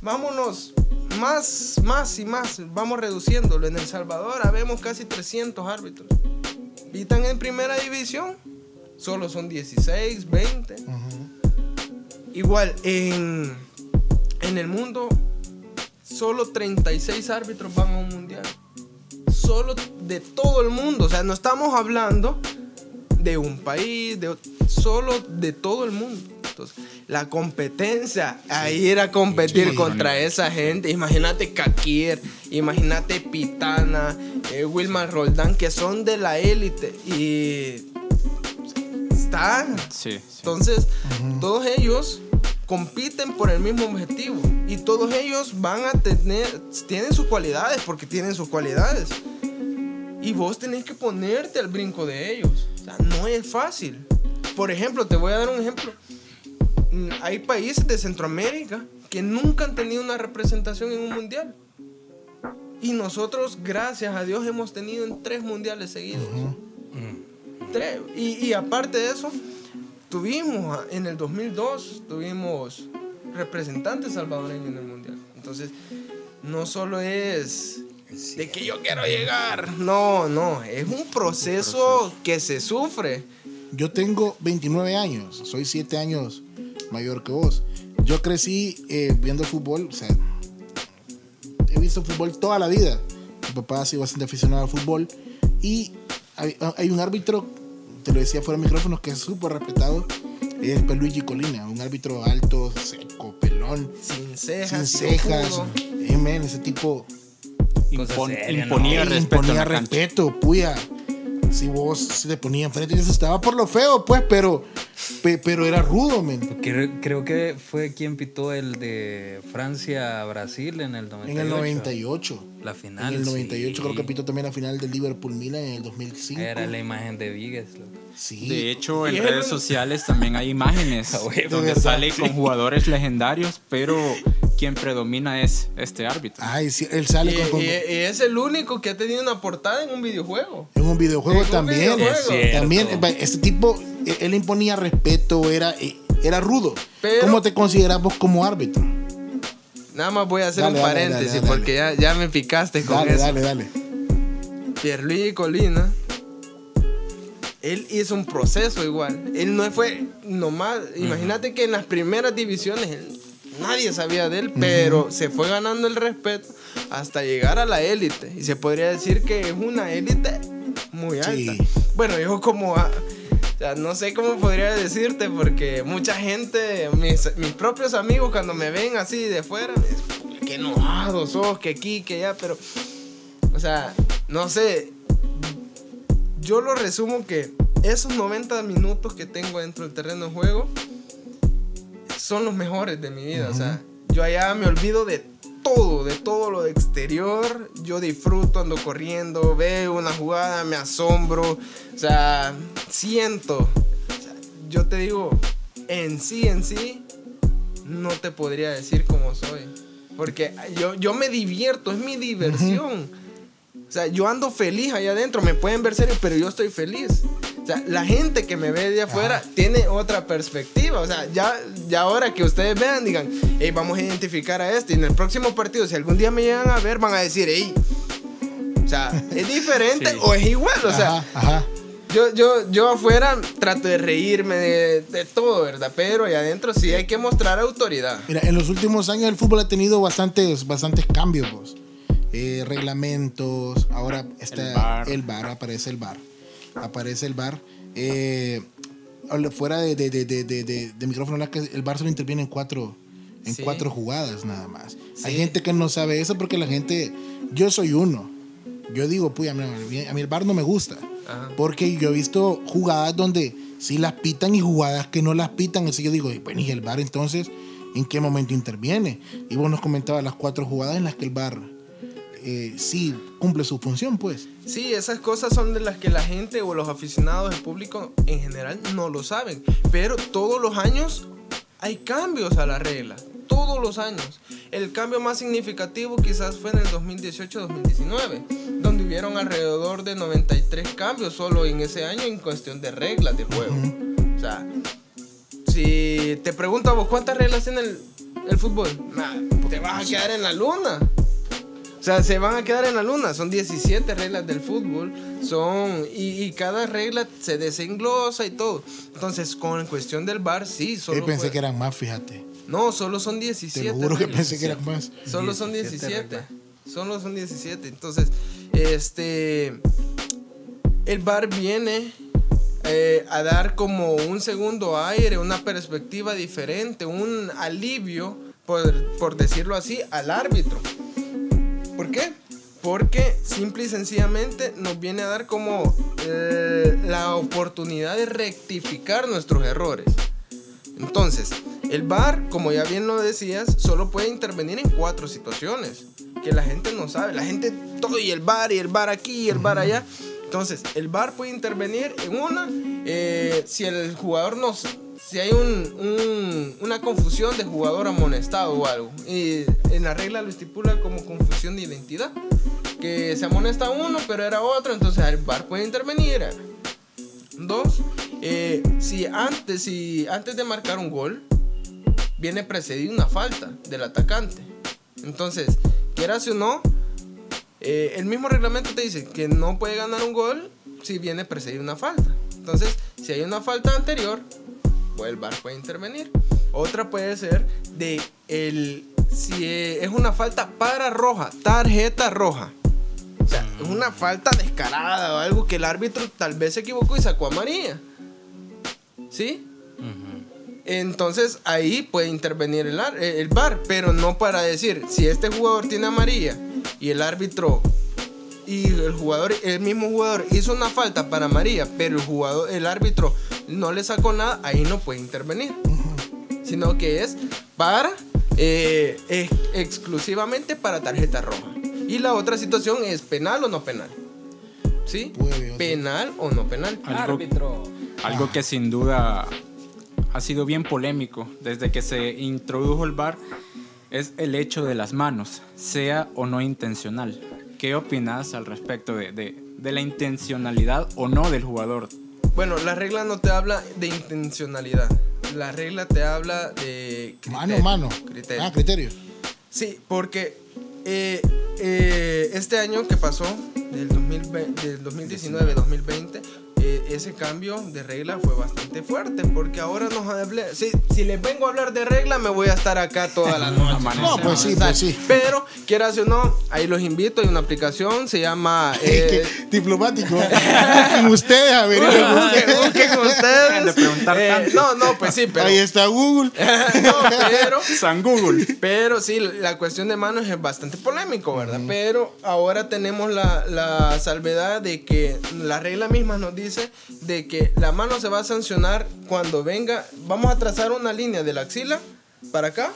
Vámonos más, más y más. Vamos reduciéndolo. En El Salvador habemos casi 300 árbitros. Y están en primera división. Solo son 16, 20. Igual, en, en el mundo, solo 36 árbitros van a un mundial. Solo de todo el mundo. O sea, no estamos hablando de un país, de, solo de todo el mundo. La competencia, ahí era competir contra esa gente. Imagínate Kakir, imagínate Pitana, eh, Wilmar Roldán, que son de la élite. Y están. Entonces, todos ellos compiten por el mismo objetivo. Y todos ellos van a tener, tienen sus cualidades, porque tienen sus cualidades. Y vos tenés que ponerte al brinco de ellos. O sea, no es fácil. Por ejemplo, te voy a dar un ejemplo. Mm, hay países de Centroamérica que nunca han tenido una representación en un mundial. Y nosotros, gracias a Dios, hemos tenido en tres mundiales seguidos. Tres. Y, y, aparte de eso, tuvimos en el 2002, tuvimos representantes salvadoreños en el mundial. Entonces, no solo es de que yo quiero llegar. No, no, es un proceso, que se sufre.
Yo tengo 29 años, soy 7 años mayor que vos. Yo crecí eh, viendo fútbol, o sea, he visto fútbol toda la vida. Mi papá ha sido bastante aficionado al fútbol y hay, un árbitro, te lo decía fuera de micrófonos, que es súper respetado, es Luigi Colina, un árbitro alto, seco, pelón,
sin cejas,
sin cejas, ese tipo
imponía, respeto,
imponía respeto, puya si vos se te ponía enfrente y se estaba por lo feo, pues, pero, pero era rudo, men.
Creo, que fue quien pitó el de Francia-Brasil en el 98.
En el 98.
La final.
En el 98 creo que pitó también la final del Liverpool-Milan en el 2005.
Era la imagen de Vigues.
Sí. De hecho, en redes sociales también hay imágenes ah, donde sale con jugadores legendarios, pero quien predomina es este árbitro.
Ay, sí, él sale con,
y, es el único que ha tenido una portada en un videojuego.
En un videojuego también. también, este tipo, e, él imponía respeto, era, e, era rudo. ¿Cómo te consideras vos como árbitro?
Nada más voy a hacer un paréntesis porque ya, ya, me picaste con
dale,
eso.
Dale, dale,
Pierluigi Colina, él hizo un proceso igual. Él no fue nomás. Imagínate que en las primeras divisiones nadie sabía de él, pero se fue ganando el respeto hasta llegar a la élite. Y se podría decir que es una élite muy alta. Bueno, yo como... no sé cómo podría decirte porque mucha gente, mis, mis, propios amigos cuando me ven así de fuera, me qué enojado sos, que aquí, que allá, pero, o sea, no sé, yo lo resumo que esos 90 minutos que tengo dentro del terreno de juego son los mejores de mi vida, o sea, yo allá me olvido de todo, de todo lo de exterior. Yo disfruto, ando corriendo, veo una jugada, me asombro, o sea, siento. yo te digo, en sí, en sí, no te podría decir cómo soy. Porque yo, yo me divierto, es mi diversión. O sea, yo ando feliz allá adentro, me pueden ver serio, pero yo estoy feliz. Sea, la gente que me ve de afuera tiene otra perspectiva. O sea, ya, ya ahora que ustedes vean, digan, hey, vamos a identificar a este. Y en el próximo partido, si algún día me llegan a ver, van a decir, hey, o sea, ¿es diferente o es igual? O sea, Yo, yo, yo afuera trato de reírme de, de, todo, ¿verdad? Pero allá adentro sí hay que mostrar autoridad.
Mira, en los últimos años el fútbol ha tenido bastantes, bastantes cambios. Pues. Eh, reglamentos, ahora está el bar. aparece el bar, aparece el bar. Eh, fuera de, de, de, de, micrófono, el bar solo interviene en cuatro, en cuatro jugadas nada más. Hay gente que no sabe eso porque la gente, yo soy uno. Yo digo, pues a mí, el bar no me gusta. Porque yo he visto jugadas donde sí las pitan y jugadas que no las pitan. Así yo digo, bueno, ¿y el bar entonces en qué momento interviene? Y vos nos comentabas las cuatro jugadas en las que el bar eh, sí cumple su función, pues.
Sí, esas cosas son de las que la gente o los aficionados, el público en general no lo saben. Pero todos los años hay cambios a la regla. Todos los años. El cambio más significativo quizás fue en el 2018-2019, donde hubieron alrededor de 93 cambios solo en ese año en cuestión de reglas de juego. O sea, si te pregunto a vos cuántas reglas tiene el, el fútbol, te vas a quedar en la luna. O sea, se van a quedar en la luna. Son 17 reglas del fútbol. Son. Y, cada regla se desenglosa y todo. Entonces, con cuestión del bar, sí.
Solo Yo pensé que eran más, fíjate.
No, solo son 17.
Te juro que pensé que eran más.
Solo son 17. Solo son 17. Entonces, este. El bar viene eh, a dar como un segundo aire, una perspectiva diferente, un alivio, por, por decirlo así, al árbitro. ¿Por qué? Porque simple y sencillamente nos viene a dar como eh, la oportunidad de rectificar nuestros errores. Entonces, el VAR, como ya bien lo decías, solo puede intervenir en cuatro situaciones que la gente no sabe. La gente todo y el VAR y el VAR aquí y el VAR allá. Entonces, el VAR puede intervenir en una eh, si el jugador nos si hay un, una confusión de jugador amonestado o algo. Y en la regla lo estipula como confusión de identidad. Que se amonesta uno, pero era otro, entonces el VAR puede intervenir. Dos, eh, si, antes, si antes de marcar un gol viene precedida una falta del atacante. Entonces, quieras o no, eh, el mismo reglamento te dice que no puede ganar un gol si viene precedida una falta. Entonces, si hay una falta anterior, el VAR puede intervenir. Otra puede ser de el si es una falta para roja, tarjeta roja. O sea, es una falta descarada o algo que el árbitro tal vez se equivocó y sacó a María. ¿Sí? Entonces ahí puede intervenir el, el VAR, pero no para decir si este jugador tiene amarilla y el árbitro y el jugador, el mismo jugador hizo una falta para María, pero el jugador, el árbitro no le sacó nada, ahí no puede intervenir. Sino que es para eh, exclusivamente para tarjeta roja. Y la otra situación es penal o no penal. ¿Sí? Penal o no penal.
Algo, árbitro. Algo que sin duda ha sido bien polémico desde que se introdujo el VAR es el hecho de las manos, sea o no intencional. ¿Qué opinas al respecto de, la intencionalidad o no del jugador?
Bueno, la regla no te habla de intencionalidad. La regla te habla de
criterio. Mano, mano. Criterio. Ah, criterio.
Sí, porque eh, eh, este año que pasó, del, 2019-2020, eh, ese cambio de regla fue bastante fuerte, porque ahora nos hablé, si, si les vengo a hablar de regla, me voy a estar acá toda la noche.
no, pues sí, pues sí.
Pero, quieras o no, ahí los invito, hay una aplicación, se llama...
Eh, diplomático. busquen ustedes, a ver. Busquen,
ustedes. Eh, no, no, pues sí, pero...
Ahí está Google.
no, pero...
San Google.
Pero sí, la cuestión de manos es bastante polémico, ¿verdad? Pero ahora tenemos la, la salvedad de que la regla misma nos dice de que la mano se va a sancionar cuando venga, vamos a trazar una línea de la axila para acá,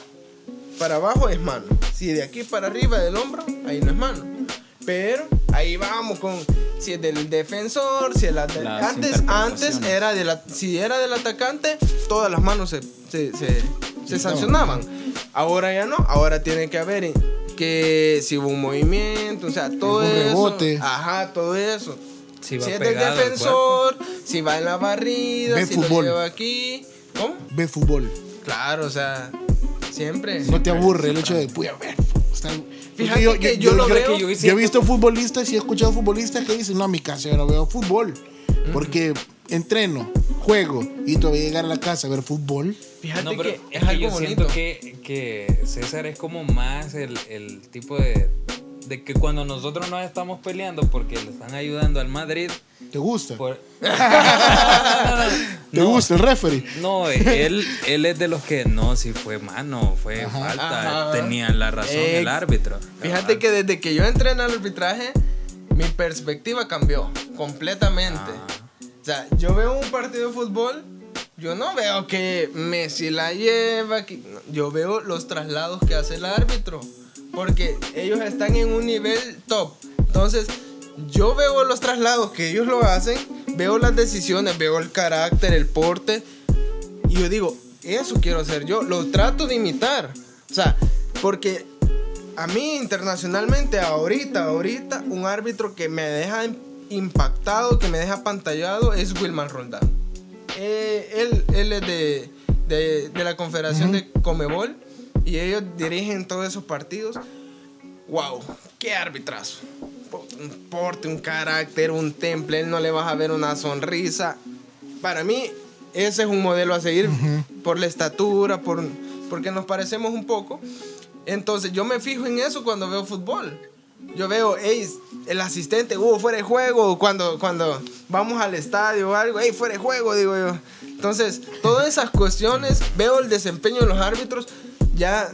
para abajo es mano. Si de aquí para arriba del hombro, ahí no es mano. Pero ahí vamos con si es del defensor, si es la, antes antes era de la si era del atacante, todas las manos se, se, sancionaban. Ahora ya no, ahora tiene que haber que si hubo un movimiento, o sea, todo eso. Ajá, todo eso si, es del defensor, si va en la barrida, Ve si fútbol. lo lleva aquí. ¿Cómo?
Ve fútbol.
Claro, o sea, siempre.
No te aburre el hecho de, voy a ver. Fíjate yo, que yo, lo veo. Yo, he visto futbolistas y he escuchado futbolistas que dicen, no, a mi casa yo no veo fútbol. Porque entreno, juego y todavía llegar a la casa a ver fútbol.
Fíjate que es, algo yo siento que, que, César es como más el, el tipo de, de que cuando nosotros nos estamos peleando porque le están ayudando al Madrid.
¿Te gusta? ¿Te gusta el referee?
No, él, él es de los que no, si fue mano, fue falta. Tenía la razón el árbitro.
Fíjate que desde que yo entré en el arbitraje, mi perspectiva cambió completamente.
Ah.
O sea, yo veo un partido de fútbol, yo no veo que Messi la lleva, que- yo veo los traslados que hace el árbitro, porque ellos están en un nivel top. Entonces, yo veo los traslados que ellos lo hacen, veo las decisiones, veo el carácter, el porte, y yo digo, eso quiero hacer yo, lo trato de imitar. O sea, porque a mí internacionalmente, ahorita, ahorita, un árbitro que me deja im- impactado, que me deja pantallado, es Wilman Roldán. Eh, él, él es de, de, de la Confederación de Comebol y ellos dirigen todos esos partidos. ¡Wow! ¡Qué arbitrazo! Un porte, un carácter, un temple, él no le vas a ver una sonrisa. Para mí, ese es un modelo a seguir por la estatura, por, porque nos parecemos un poco. Entonces, yo me fijo en eso cuando veo fútbol. Yo veo, hey, el asistente, uh, fuera de juego, cuando, cuando vamos al estadio o algo, hey, fuera de juego, digo yo. Entonces, todas esas cuestiones, veo el desempeño de los árbitros, ya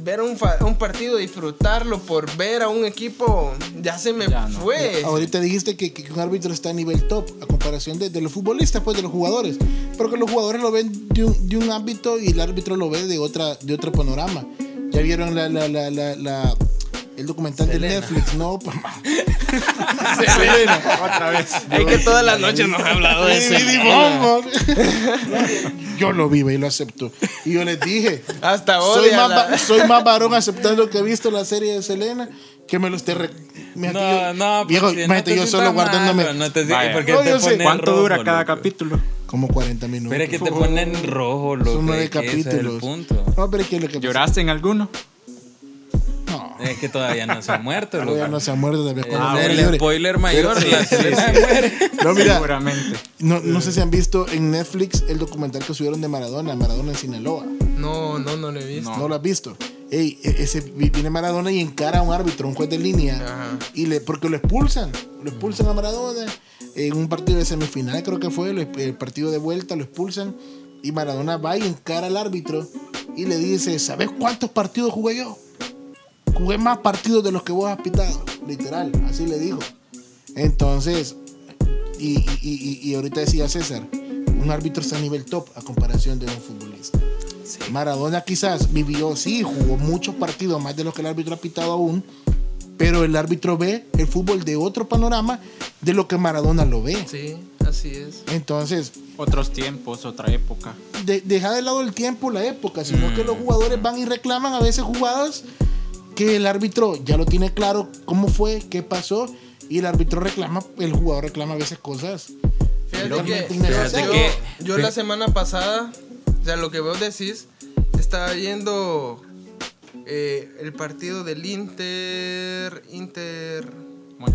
ver un, fa- un partido, disfrutarlo por ver a un equipo, ya se me
Ya no.
fue.
Ahorita dijiste que, que un árbitro está a nivel top a comparación de, de los futbolistas, pues de los jugadores. Porque los jugadores lo ven de un, de un ámbito y el árbitro lo ve de, otra, de otro panorama. ¿Ya vieron la, la, la, la, la- el documental de Netflix? No, pa- Selena.
Otra vez.
Es que toda la noche nos ha hablado de eso.
Yo lo vi y lo acepto. Y yo les dije,
Hasta
soy
odia
más,
la-
soy más varón aceptando que he visto la serie de Selena que me lo esté... re- Imagínate
No,
yo-
no,
viejo,
pues, sí,
imagínate
no te
yo solo guardándome
malo, No te
Vaya.
porque
No,
te ponen
¿Cuánto
rojo,
dura cada
loco.
capítulo?
como 40 minutos.
Pero es que te ponen rojo, loco.
Son nueve
ese es el
capítulos.
punto.
No, pero es que lo que pasa-
¿Lloraste en alguno?
No,
Es que todavía no se ha muerto,
todavía no se ha muerto. Cuando
Ah, el
llore.
spoiler mayor,
Pero-
la Selena muere.
No, mira,
Seguramente.
no, no sé si han visto en Netflix el documental que subieron de Maradona, Maradona en Sinaloa.
No, no, no lo he visto.
No lo has visto. Ey, e- ese viene Maradona y encara a un árbitro, un juez de línea.
Ajá.
Y le, porque lo expulsan. Lo expulsan a Maradona. En un partido de semifinal, creo que fue, el partido de vuelta, lo expulsan. Y Maradona va y encara al árbitro y le dice: ¿Sabes cuántos partidos jugué yo? Jugué más partidos de los que vos has pitado. Literal, así le dijo. Entonces, y, y- y- y ahorita decía César: un árbitro está a nivel top a comparación de un futbolista. Maradona quizás vivió, sí, jugó muchos partidos, más de los que el árbitro ha pitado aún, pero el árbitro ve el fútbol de otro panorama de lo que Maradona lo ve.
Sí, así es.
Entonces,
Otros tiempos, otra época.
de- deja de lado el tiempo, la época, sino que los jugadores van y reclaman a veces jugadas que el árbitro ya lo tiene claro cómo fue, qué pasó, y el árbitro reclama, el jugador reclama a veces cosas.
Fíjate que, yo,
que-
yo la semana pasada, o sea, lo que vos decís, estaba yendo eh, el partido del Inter, Inter,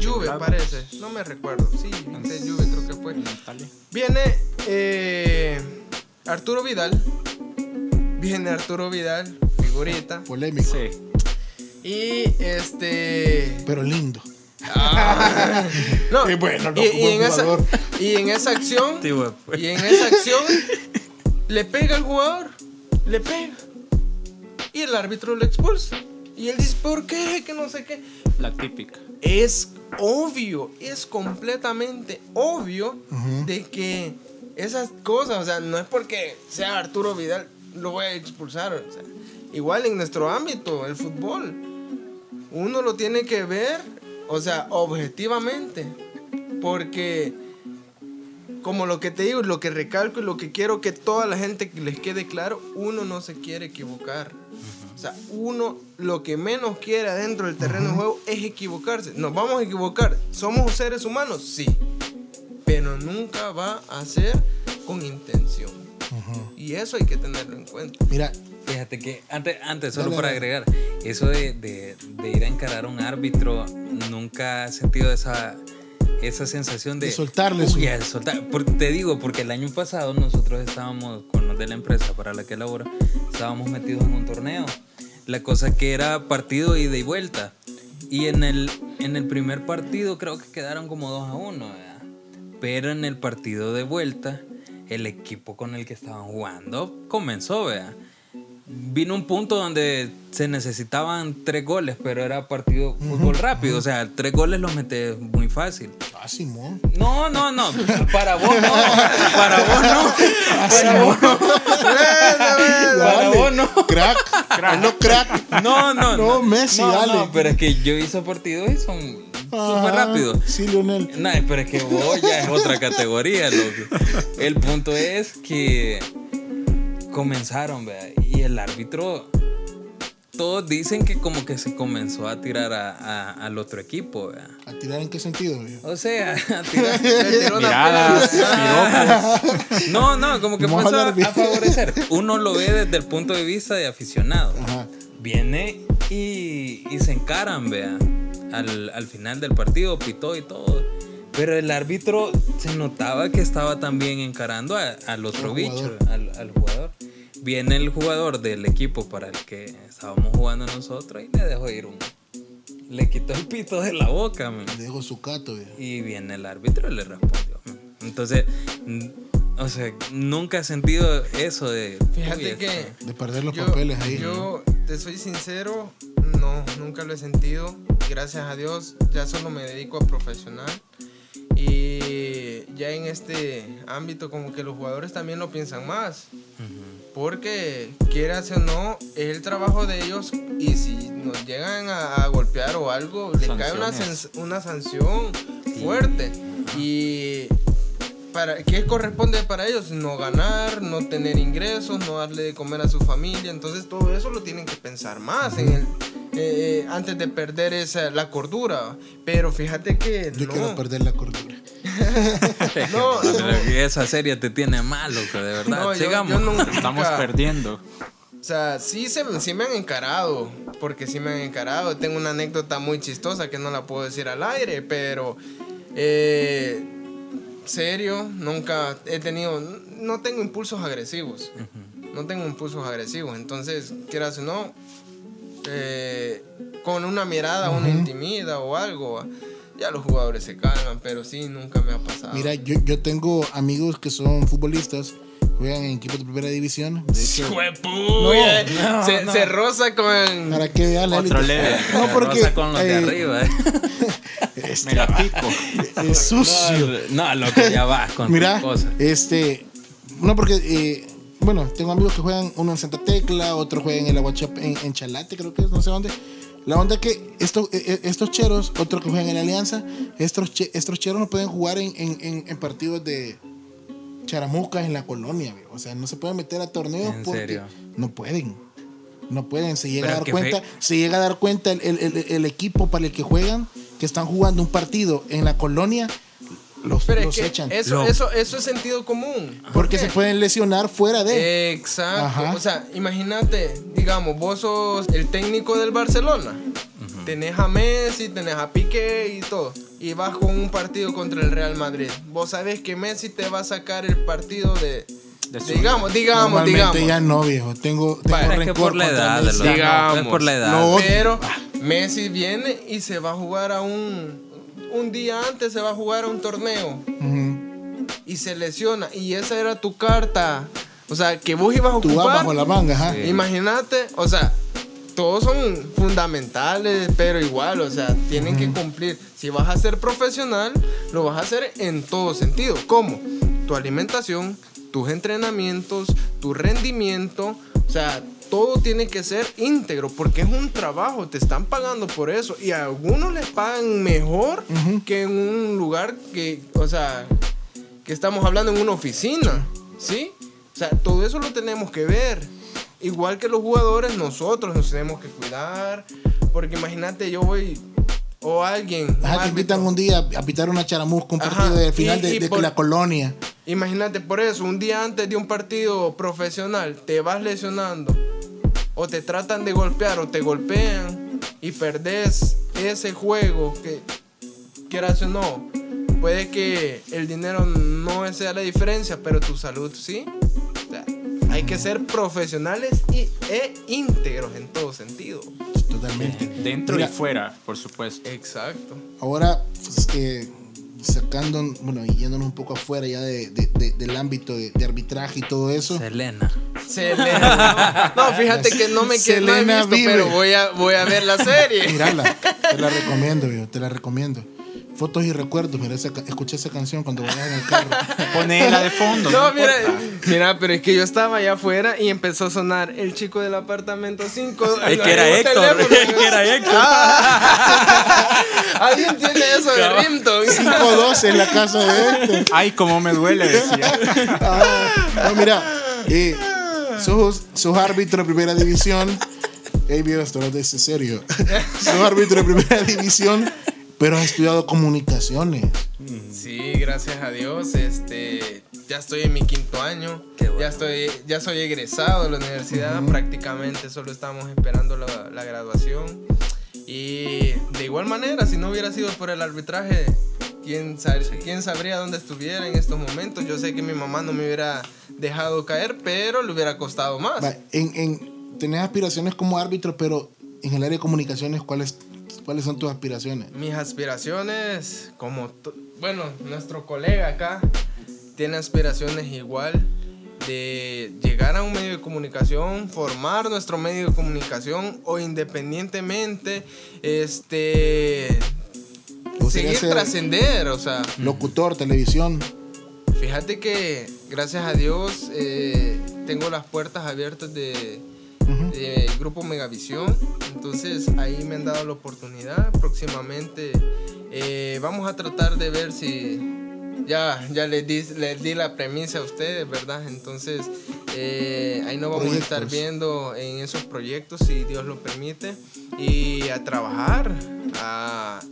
Juve parece, no me recuerdo, sí, Inter Juve creo que fue. Viene eh, Arturo Vidal, viene Arturo Vidal, figurita,
Polémico,
Sí.
Y este...
pero lindo.
Ah, no,
Y bueno, no,
y, y en esa, y en esa acción,
pues.
y en esa acción le pega al jugador, le pega, y el árbitro lo expulsa. Y él dice, ¿por qué? Que no sé qué.
La típica.
Es obvio, es completamente obvio de que esas cosas, o sea, no es porque sea Arturo Vidal, lo voy a expulsar. o sea, igual en nuestro ámbito, el fútbol, uno lo tiene que ver, o sea, objetivamente. Porque, como lo que te digo, lo que recalco y lo que quiero que toda la gente les quede claro, uno no se quiere equivocar. O sea, uno lo que menos quiere adentro del terreno de juego es equivocarse. Nos vamos a equivocar. ¿Somos seres humanos? Sí. Pero nunca va a ser con intención. Y eso hay que tenerlo en cuenta.
Mira,
Fíjate que antes, antes solo
Dale,
para
dale.
agregar, eso de, de- de ir a encarar a un árbitro, nunca he sentido esa, esa sensación de...
De soltarle
Uy, soltar. Te digo, porque el año pasado nosotros estábamos con los de la empresa para la que labora, estábamos metidos en un torneo. La cosa que era partido ida y vuelta. Y en el, en el primer partido creo que quedaron como 2 a 1, ¿verdad? Pero en el partido de vuelta, el equipo con el que estaban jugando comenzó, ¿verdad? Vino un punto donde se necesitaban tres goles, pero era partido fútbol rápido. O sea, tres goles los metes muy fácil.
Ah, Simón.
No, no, no. Para vos no. Para vos no. Para vos no. Para vos no.
Crack. crack. No, crack.
No, no.
No, Messi,
no,
dale.
No, pero es que yo hice partidos y son súper rápidos.
Sí, Lionel.
No, pero es que vos ya es otra categoría, loco. El punto es que comenzaron, ¿verdad? Y el árbitro, todos dicen que como que se comenzó a tirar a, a, al otro equipo, ¿verdad?
¿A tirar en qué sentido? Güey?
O sea, a tirar...
Miradas, piropos.
No, no, como que empezó a, a, favorecer. Uno lo ve desde el punto de vista de aficionado.
Ajá.
Viene y, y se encaran, vea. Al, al final del partido, pitó y todo. Pero el árbitro se notaba que estaba también encarando a, al otro bicho, al, al, jugador. Viene el jugador del equipo para el que estábamos jugando nosotros y le dejó ir un. Le quitó el pito de la boca, man.
Le dejó su cato, güey.
Y viene el árbitro y le respondió. Man. Entonces, o sea, nunca he sentido eso de.
Fíjate que.
De perder los yo, papeles ahí.
Yo, te soy sincero, no, nunca lo he sentido. Gracias a Dios, ya solo me dedico a profesional. Y ya en este ámbito como que los jugadores también lo piensan más. Uh -huh. Porque quieras o no, es el trabajo de ellos y si nos llegan a, a golpear o algo, le cae una, una sanción fuerte. Y para, ¿qué corresponde para ellos? No ganar, no tener ingresos, no darle de comer a su familia. Entonces todo eso lo tienen que pensar más en el, eh, antes de perder esa, la cordura. Pero fíjate que.
Yo
no.
quiero perder la cordura.
No, no. Esa serie te tiene malo, de verdad.
No, yo,
Sigamos.
yo nunca-
Estamos perdiendo.
O sea, sí, se, sí me han encarado, porque sí me han encarado. Tengo una anécdota muy chistosa que no la puedo decir al aire, pero eh, serio, nunca he tenido, no tengo impulsos agresivos. No tengo impulsos agresivos, entonces, quieras o no, eh, con una mirada uno intimida o algo, ya los jugadores se calman, pero sí, nunca me ha pasado.
Mira, yo, yo tengo amigos que son futbolistas, juegan en equipos de primera división. De hecho,
¡Hijo de puya!
no,
se,
no.
se roza con...
para que vean la
Otro leve.
No,
Se
porque
roza con los de
eh,
arriba. ¿eh?
este,
pico.
es sucio.
No, lo que ya vas con
Mira, este, no porque, eh, bueno, tengo amigos que juegan uno en Santa Tecla, otro juega en el Aguachap, en, en Chalate, creo que es, no sé dónde. La onda es que estos, eh, eh, estos cheros, otros que juegan en la Alianza, estos, estos cheros no pueden jugar en, en, en- partidos de charamuscas en la colonia, o sea, no se pueden meter a torneos
¿En
porque
serio?
no pueden. No pueden, se llega
Pero
a dar cuenta,
fe-
se llega a dar cuenta el, el- el- el equipo para el que juegan, que están jugando un partido en la colonia, los,
Pero
los
es que
echan.
eso, eso, eso es sentido común.
Porque
¿Por
se pueden lesionar fuera de.
Exacto.
Ajá.
O sea, imagínate, digamos, vos sos el técnico del Barcelona. Tenés a Messi, tenés a Piqué y todo. Y vas con un partido contra el Real Madrid. Vos sabés que Messi te va a sacar el partido de. Digamos, digamos,
Normalmente
digamos.
ya no, viejo. Tengo, tengo
Vale,
Es que
rencor
por la edad,
Messi.
Digamos.
es por la edad.
Pero Messi viene y se va a jugar a un. Un día antes se va a jugar a un torneo. Y se lesiona. Y esa era tu carta. O sea, que vos ibas a
Tú vas
ocupar.
bajo la manga.
Imagínate, o sea, todos son fundamentales, pero igual, o sea, tienen que cumplir. Si vas a ser profesional, lo vas a hacer en todo sentido. ¿Cómo? Tu alimentación, tus entrenamientos, tu rendimiento, o sea, todo tiene que ser íntegro porque es un trabajo, te están pagando por eso y a algunos les pagan mejor que en un lugar que, o sea, que estamos hablando en una oficina, ¿sí? O sea, todo eso lo tenemos que ver. Igual que los jugadores, nosotros nos tenemos que cuidar. Porque imagínate, yo voy o alguien.
Ajá, te invitan un día a pitar una charamusca, un
Ajá,
partido del final
y-
de,
y
de
por-
la colonia.
Imagínate por eso, un día antes de un partido profesional te vas lesionando o te tratan de golpear o te golpean y perdés ese juego que quieras o no. Puede que el dinero no sea la diferencia, pero tu salud sí. O sea, hay que ser profesionales y, e íntegros en todo sentido.
Totalmente.
Dentro
Mira,
y fuera, por supuesto.
Exacto.
Ahora, pues, eh, sacando, bueno, y yéndonos un poco afuera ya de- de- de- del ámbito de, de arbitraje y todo eso.
Selena.
Selena. No, fíjate que no me quedé visto, pero voy a, voy a ver la serie.
Mírala, te la recomiendo, yo, te la recomiendo fotos y recuerdos. Mira, esa, escuché esa canción cuando vayas en el carro.
Ponela de fondo.
No, mira, mira, pero es que yo estaba allá afuera y empezó a sonar el chico del apartamento 5.
Es que era Héctor. Es que era Héctor.
Alguien tiene eso de Rimton.
5-2 en la casa de Héctor.
Ay, cómo me duele, decía.
Ah, no, mira, eh, sos, sos árbitro de primera división. Hey, viejo, esto no es serio. sos árbitro de primera división pero has estudiado comunicaciones.
Sí, gracias a Dios. Este, ya estoy en mi quinto año. Ya estoy, ya soy egresado de la universidad. Prácticamente solo estamos esperando la, graduación. Y de igual manera, si no hubiera sido por el arbitraje, ¿quién, ¿quién sabría dónde estuviera en estos momentos? Yo sé que mi mamá no me hubiera dejado caer, pero le hubiera costado más.
En, en, tenés aspiraciones como árbitro, pero en el área de comunicaciones, ¿cuál es ¿Cuáles son tus aspiraciones?
Mis aspiraciones, como, bueno, nuestro colega acá tiene aspiraciones igual de llegar a un medio de comunicación, formar nuestro medio de comunicación o independientemente, este, seguir trascender, o sea.
Locutor, televisión.
Fíjate que, gracias a Dios, eh, tengo las puertas abiertas de del grupo Megavisión. Entonces ahí me han dado la oportunidad. Próximamente eh, vamos a tratar de ver si ya, ya les, di, les di la premisa a ustedes, ¿verdad? Entonces eh, ahí nos vamos a estar viendo en esos proyectos si Dios lo permite y a trabajar.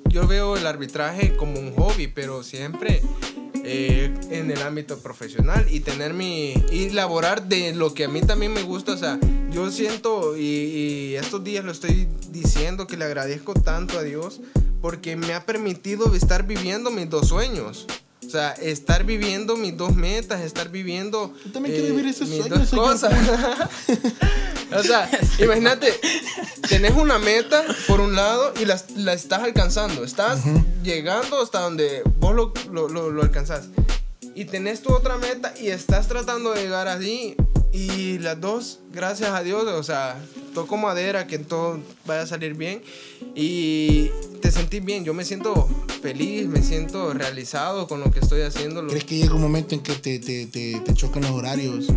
yo veo el arbitraje como un hobby, pero siempre eh, en el ámbito profesional y tener mi y laborar de lo que a mí también me gusta o sea yo siento y, estos días lo estoy diciendo que le agradezco tanto a Dios porque me ha permitido estar viviendo mis dos sueños o sea, estar viviendo mis dos metas, estar viviendo.
Yo también quiero vivir esos mis dos cosas.
o sea, imagínate, tenés una meta por un lado y la, la estás alcanzando. Estás llegando hasta donde vos lo, lo, lo, lo alcanzás. Y tenés tu otra meta y estás tratando de llegar allí. Y las dos, gracias a Dios, o sea, toco madera, que todo vaya a salir bien. Y te sentís bien, yo me siento feliz, me siento realizado con lo que estoy haciendo.
¿Crees que llega un momento en que te, te, te, te chocan los horarios?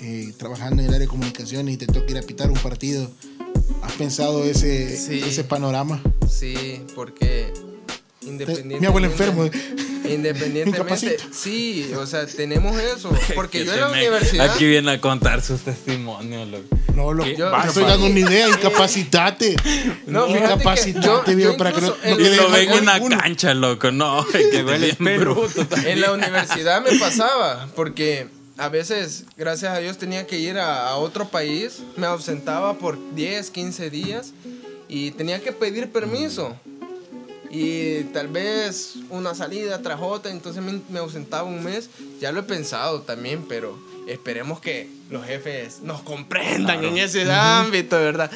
Eh, trabajando en el área de comunicaciones y te toca ir a pitar un partido. ¿Has pensado ese, ese panorama?
Sí, porque independientemente...
Mi abuelo enfermo.
Independientemente, sí, o sea, tenemos eso. Porque yo en la universidad.
Aquí viene a contar sus testimonios,
No, lo, yo estoy dando una idea, incapacitate. No, incapacitate,
viejo, para que no, no Lo ven en la cancha, loco, no, que duele bruto
En la universidad me pasaba, porque a veces, gracias a Dios, tenía que ir a, a otro país, me ausentaba por 10, 15 días y tenía que pedir permiso y tal vez una salida tras otra, entonces me, ausentaba un mes. Ya lo he pensado también, pero esperemos que los jefes nos comprendan en ese ámbito, ¿verdad?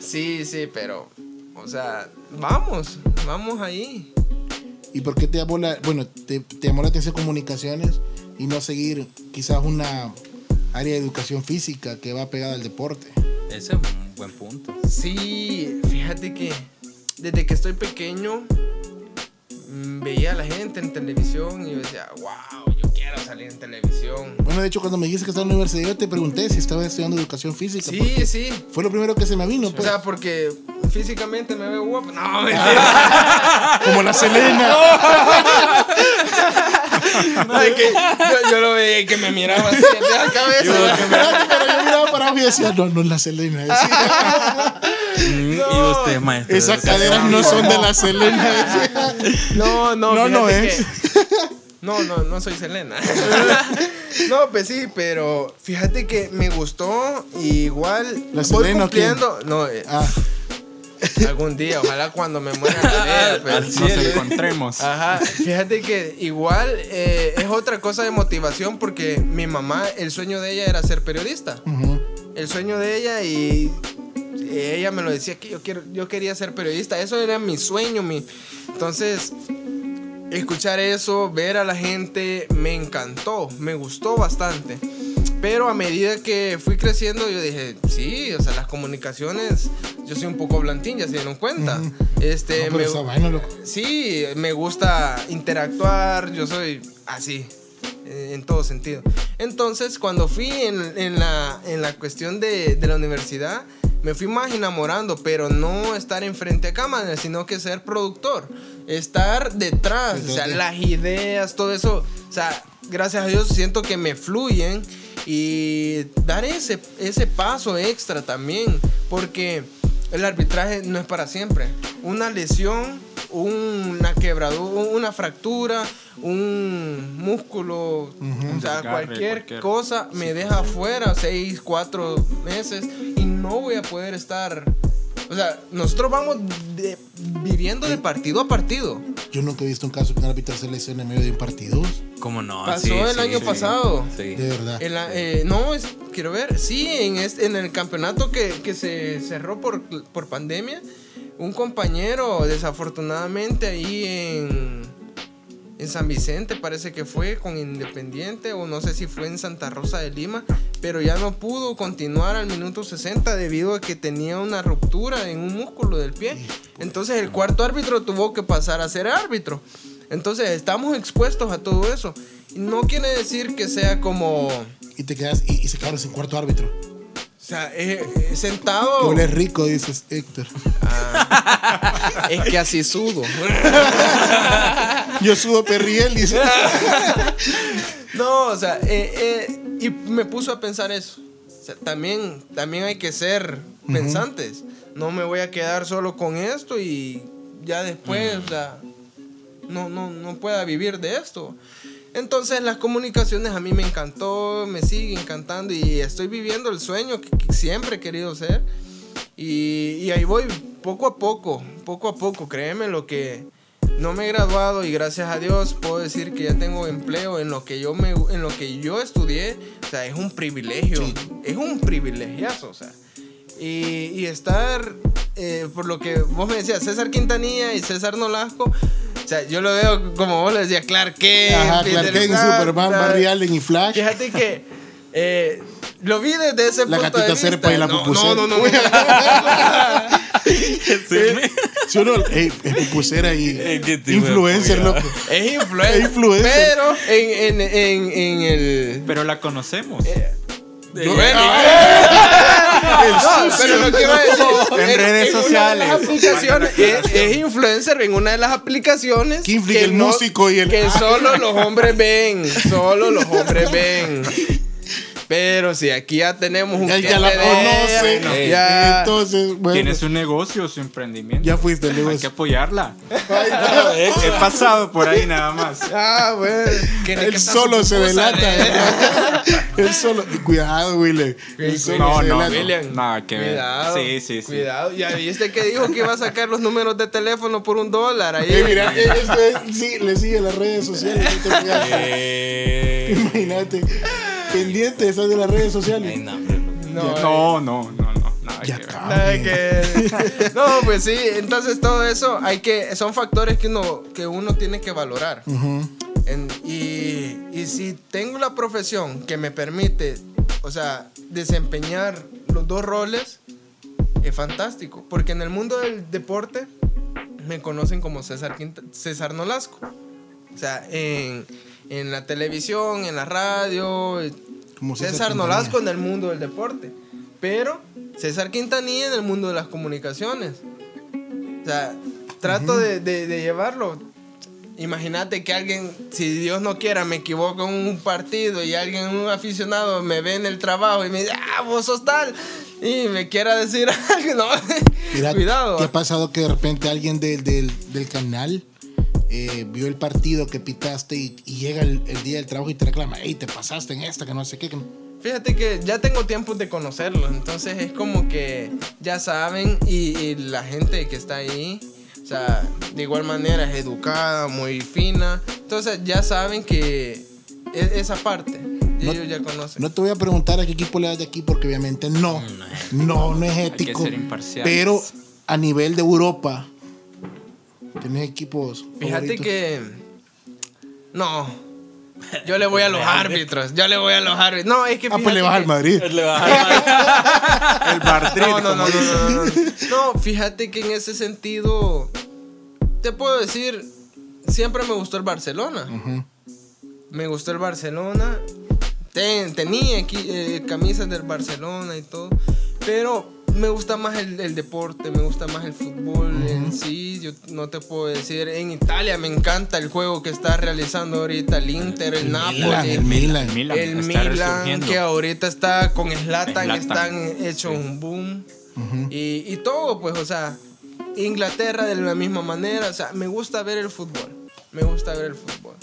Sí, sí, pero, o sea, vamos, vamos ahí.
¿Y por qué te llamó la, bueno, te, te llamó la atención comunicaciones y no seguir quizás una área de educación física que va pegada al deporte?
Ese es un buen punto.
Sí, fíjate que desde que estoy pequeño mm, veía a la gente en televisión y yo decía, wow, yo quiero salir en televisión.
Bueno, de hecho, cuando me dijiste que estaba en la universidad, yo te pregunté si estaba estudiando educación física.
Sí, sí.
Fue lo primero que se me vino.
O pues. sea, porque físicamente me veo guapo. No, mentira.
Como la Selena.
que yo, lo veía que me miraba así de la cabeza. Yo,
yo miraba para abajo y decía, no, no es la Selena.
Y usted, maestro.
Esas caderas no son de la Selena.
no, no, no, no es. No, no, no soy Selena. no, pues sí, pero fíjate que me gustó. igual.
¿La voy Selena
cumpliendo. No, eh, ah. Algún día, ojalá cuando me muera la
pues. nos encontremos.
Ajá. Fíjate que igual eh, es otra cosa de motivación porque mi mamá, el sueño de ella era ser periodista. El sueño de ella y ella me lo decía que yo, quiero, yo quería ser periodista. Eso era mi sueño. Mi... Entonces, escuchar eso, ver a la gente, me encantó, me gustó bastante. Pero a medida que fui creciendo, yo dije, sí, o sea, las comunicaciones, yo soy un poco blantín, ya se dieron cuenta. Este,
No,
me,
bueno, loco.
Sí, me gusta interactuar, yo soy así, en todo sentido. Entonces, cuando fui en, en la, en la cuestión de, de la universidad, me fui más enamorando, pero no estar enfrente a cámara, sino que ser productor, estar detrás, o sea, las ideas, todo eso, o sea, gracias a Dios siento que me fluyen y dar ese, ese paso extra también, porque el arbitraje no es para siempre. Una lesión, una quebradura, una fractura, un músculo, o sea, cualquier,
cualquier-
cosa me deja afuera seis, cuatro meses y no voy a poder estar. O sea, nosotros vamos de- viviendo de partido a partido.
Yo nunca he visto un caso que un árbitro se lesione en medio de un partido.
¿Cómo no?
Pasó
Sí,
el
sí,
año
sí.
pasado.
Sí.
De verdad.
En la- eh, no, es, quiero ver. Sí, en, este, en el campeonato que, que se cerró por, por pandemia, un compañero, desafortunadamente, ahí en, en San Vicente, parece que fue con Independiente, o no sé si fue en Santa Rosa de Lima, pero ya no pudo continuar al minuto 60 debido a que tenía una ruptura en un músculo del pie. Entonces el cuarto árbitro tuvo que pasar a ser árbitro. Entonces estamos expuestos a todo eso. No quiere decir que sea como...
Y te quedas y se quedaron sin cuarto árbitro.
O sea, eh,
Que
sentado.
huele rico, dices Héctor.
Es que así sudo.
Yo sudo perriel, dice.
No, o sea, eh, eh, y me puso a pensar eso. O sea, también, también hay que ser pensantes. No me voy a quedar solo con esto y ya después, o sea, no, no, no pueda vivir de esto. Entonces las comunicaciones a mí me encantó, me sigue encantando y estoy viviendo el sueño que, que siempre he querido ser. Y, y ahí voy poco a poco, poco a poco, créeme lo que no me he graduado y gracias a Dios puedo decir que ya tengo empleo en lo que yo me en lo que yo estudié, o sea, es un privilegio, es un privilegiazo, o sea. Y, y estar, eh, por lo que vos me decías, César Quintanilla y César Nolasco, o sea, yo lo veo como vos le decías, Clark Kent,
Ajá,
Peter
Clark Kent, Superman, Barry Allen y Flash.
Fíjate que eh, lo vi desde ese
La
punto de
gatita
vista.
Serpa y la
no,
pupusera.
no, no, no.
Si uno, es pupusera y
Eh, de
influencer, loco.
Es influencer.
Es influencer.
Pero en, en, en, en el.
Pero la conocemos.
Yo-
Bueno,
Ah, el
no, pero lo que iba a decir.
En redes
una de
sociales.
las aplicaciones, es, es influencer en una de las aplicaciones.
Que influye el músico y el-
Que solo los hombres ven. Solo los hombres ven. Pero si aquí ya tenemos un.
Él ya la
de
conoce.
ella, ya-
Entonces, bueno.
Tiene su negocio, su emprendimiento.
Ya fuiste el
Hay que
negocio.
apoyarla. he, he pasado por ahí nada más.
Ah, bueno. ¿Quiere
Él solo se delata.
eh?
Él solo. Cuidado, Willy. Él solo
No,
se
no,
delata.
William,
Nada que ver.
Cuidado.
Sí, sí, sí.
Cuidado. Ya viste que dijo que iba a sacar los números de teléfono por un dólar ahí.
Eh, mira, eh, esto es- sí, le sigue las redes sociales.
Eh,
Imagínate. Pendiente estás de las redes sociales.
ay, no.
No,
No, no, no,
Ya
que
No, pues sí, entonces todo eso hay que son factores que uno que uno tiene que valorar. En- y, y si tengo la profesión que me permite, o sea, desempeñar los dos roles, es fantástico. Porque en el mundo del deporte me conocen como César, Quinta- César Nolasco. O sea, en, en la televisión, en la radio,
Como César.
Nolasco en el mundo del deporte. Pero César Quintanilla en el mundo de las comunicaciones. O sea, trato de, de- de llevarlo. Imagínate que alguien, si Dios no quiera, me equivoco en un partido y alguien, un aficionado, me ve en el trabajo y me dice, ah, vos sos tal. Y me quiera decir algo, no.
Mira,
Cuidado.
¿Qué ha pasado que de repente alguien del, del, del canal eh, vio el partido que pitaste y, y llega el, el día del trabajo y te reclama, hey, te pasaste en esta, que no sé qué. que no-".
Fíjate que ya tengo tiempo de conocerlos, entonces es como que ya saben y, y la gente que está ahí, o sea, de igual manera es educada, muy fina, entonces ya saben que e- esa parte,
No-
ellos ya conocen.
No te voy a preguntar a qué equipo le das de aquí porque obviamente no. No, no es ético. Pero a nivel de Europa, ¿tenés equipos
Fíjate
favoritos?
que... No, Yo le voy a los árbitros. Yo le voy a los árbitros. No, es que.
Ah, pues le vas al Madrid.
Le vas a-
El Madrid.
No, no, no,
como
no, no, no. No, fíjate que en ese sentido. Te puedo decir. Siempre me gustó el Barcelona. Me gustó el Barcelona. Ten- tenía aquí, eh, camisas del Barcelona y todo. Pero me gusta más el, el deporte, me gusta más el fútbol en sí. Yo no te puedo decir. En Italia me encanta el juego que está realizando ahorita el Inter, el, Napoli.
Milan, el Milan.
Milan
el Milan, que ahorita está con Zlatan, están hechos un boom. y, y todo, pues, o sea, Inglaterra de la misma manera. O sea, me gusta ver el fútbol. Me gusta ver el fútbol.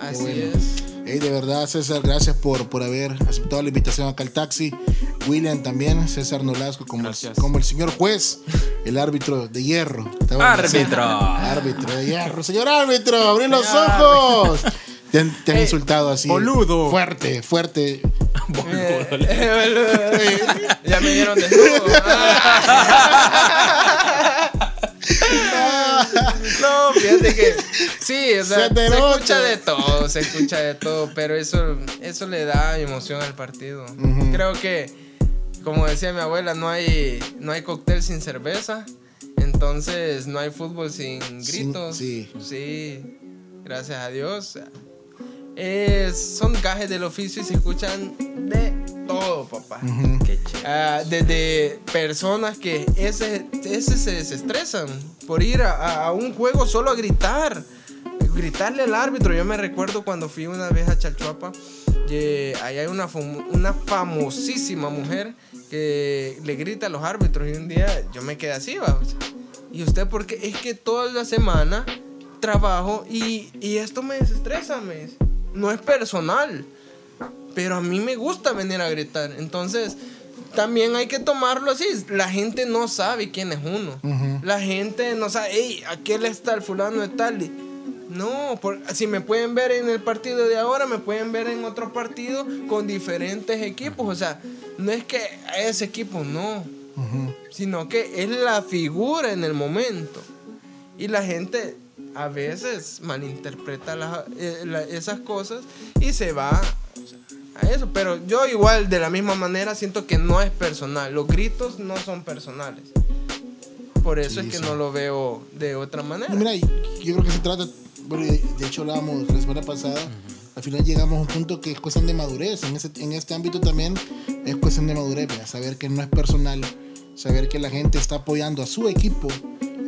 Así
bueno.
es.
Ey, de verdad, César, gracias por, por haber aceptado la invitación acá al taxi. William también, César Nolasco, como, el, como el señor juez, el árbitro de hierro.
Árbitro.
Árbitro de hierro. Señor árbitro, abrí los ojos. Te han, te han insultado así.
boludo.
Fuerte, fuerte.
Eh, ya me dieron desnudo. que sí, o sea,
Se
escucha de todo, se escucha de todo, pero eso, eso le da emoción al partido. Creo que, como decía mi abuela, no hay, no hay cóctel sin cerveza, entonces no hay fútbol sin
Sin-
gritos.
sí.
sí, gracias a Dios. Es- son gajes del oficio y se escuchan de todo, papá.
Qué chévere.
Ah, desde personas que ese, ese se desestresan por ir a, a un juego solo a gritar, gritarle al árbitro. Yo me recuerdo cuando fui una vez a Chalchuapa, que ahí hay una, una famosísima mujer que le grita a los árbitros y un día yo me quedé así, va. Y usted, porque es que toda la semana trabajo y, y esto me desestresa, me dice. No es personal pero a mí me gusta venir a gritar. Entonces, también hay que tomarlo así. La gente no sabe quién es uno. La gente no sabe, hey, aquel está el fulano de tal. No, por- si me pueden ver en el partido de ahora, me pueden ver en otro partido con diferentes equipos. O sea, no es que ese equipo no, sino que es la figura en el momento. Y la gente a veces malinterpreta las- eh, la- esas cosas y se va a eso. Pero yo igual, de la misma manera, siento que no es personal. Los gritos no son personales. Por eso
Sí,
es que
sí.
no lo veo de otra manera.
Mira, yo creo que se trata, bueno, de, de hecho hablábamos la semana pasada, al final llegamos a un punto que es cuestión de madurez, en, ese, en este ámbito también es cuestión de madurez, ¿verdad? saber que no es personal, saber que la gente está apoyando a su equipo,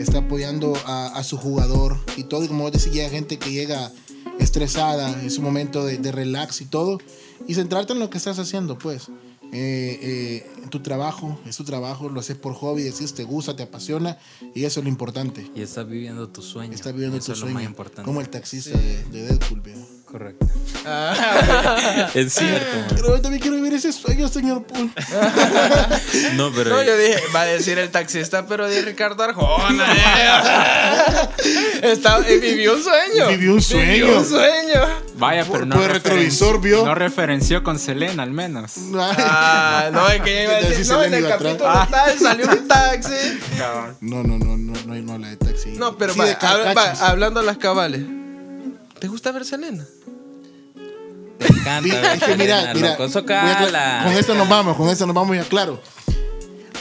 está apoyando a, a su jugador y todo, y como vos decís, hay gente que llega estresada, es un momento de, de relax y todo, y centrarte en lo que estás haciendo, pues. Eh, eh, en tu trabajo, es tu trabajo, lo haces por hobby, decís te gusta, te apasiona y eso es lo importante.
Y estás viviendo tu sueño.
Está viviendo
Eso
tu
es
sueño.
lo más importante.
Como el taxista de, de Deadpool, veo.
Correcto.
Ah,
Es cierto, man.
Pero yo también quiero vivir ese sueño, señor Pool.
No, pero.
no, yo dije, va a decir el taxista, pero de Ricardo Arjona. eh. Está- eh, vivió un sueño.
Vivió un sueño.
Vivió un sueño.
Vaya,
Por-
pero no,
retrovisor vio.
no referenció con Selena al menos.
Ah, no, es que ya iba a
¿Qué tal
decir,
si
no, en el capítulo tal salió un taxi.
No, no, no, no, no, no habla de taxi.
No, pero
Sí,
va,
de
hab- va,
carcachas.
hablando a las cabales. ¿Te gusta ver Selena?
Te encanta.
Mira,
ver
mira.
Eso
con esto nos vamos, con esto nos vamos ya claro.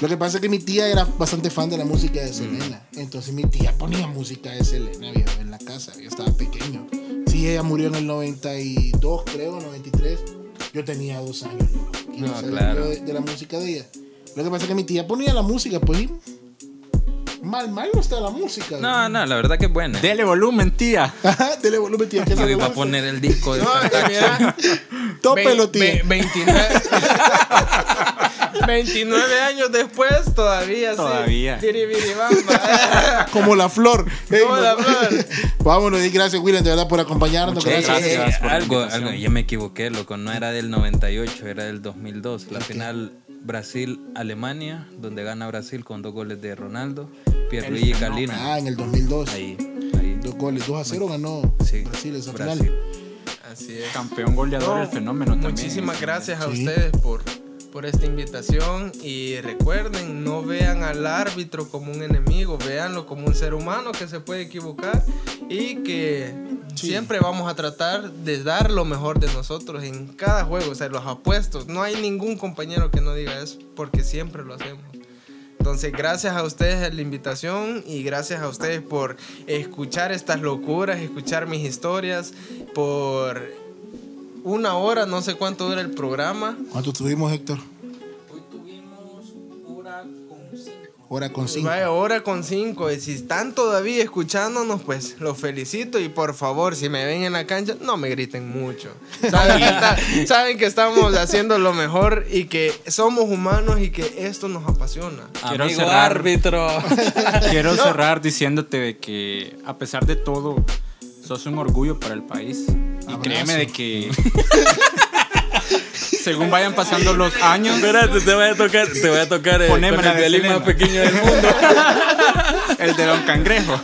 Lo que pasa es que mi tía era bastante fan de la música de Selena. Entonces mi tía ponía música de Selena viejo, en la casa. Yo estaba pequeño. Sí, ella murió en el 92, creo, 93. Yo tenía dos años, no,
claro.
de, de la música de ella. Lo que pasa es que mi tía ponía la música, pues. Mal, mal no está la música.
No, no, la verdad que es buena.
Dele volumen, tía.
Ajá, dele volumen, tía. Que
Yo iba a poner el disco de
No, mira,
Tópelo, tía.
ve- 29, 29 años después, todavía sí.
Todavía.
Como la flor. Ey,
Como la flor.
Vámonos, y gracias, William, de verdad, por acompañarnos.
Muchas
Gracias.
gracias
ey,
por
algo, algo, ya me equivoqué, loco. No era del 98, era del 2002. La final Brasil-Alemania, donde gana Brasil con dos goles de Ronaldo, Pierluigi Calino.
Ah, en el 2002.
Ahí, ahí.
Dos goles, 2 a 0 ganó
Sí,
Brasil esa
Brasil.
final.
Así es.
Campeón goleador,
No,
el fenómeno también.
Muchísimas gracias a
Sí.
ustedes por, por esta invitación y recuerden, no vean al árbitro como un enemigo, véanlo como un ser humano que se puede equivocar y que Siempre vamos a tratar de dar lo mejor de nosotros en cada juego, o sea, los apuestos. No hay ningún compañero que no diga eso, porque siempre lo hacemos. Entonces, gracias a ustedes por la invitación y gracias a ustedes por escuchar estas locuras, escuchar mis historias, por una hora, no sé cuánto dura el programa.
¿Cuánto tuvimos, Héctor? Hora con cinco.
Vaya, hora con cinco. Y si están todavía escuchándonos, pues los felicito. Y por favor, si me ven en la cancha, no me griten mucho. Saben, que, estamos haciendo lo mejor y que somos humanos y que esto nos apasiona.
Quiero cerrar, árbitro.
Quiero cerrar diciéndote de que, a pesar de todo, sos un orgullo para el país. Y créeme de que. según vayan pasando los años.
Espérate, te voy a tocar, te voy a tocar el, el más pequeño del mundo.
el de Don Cangrejo.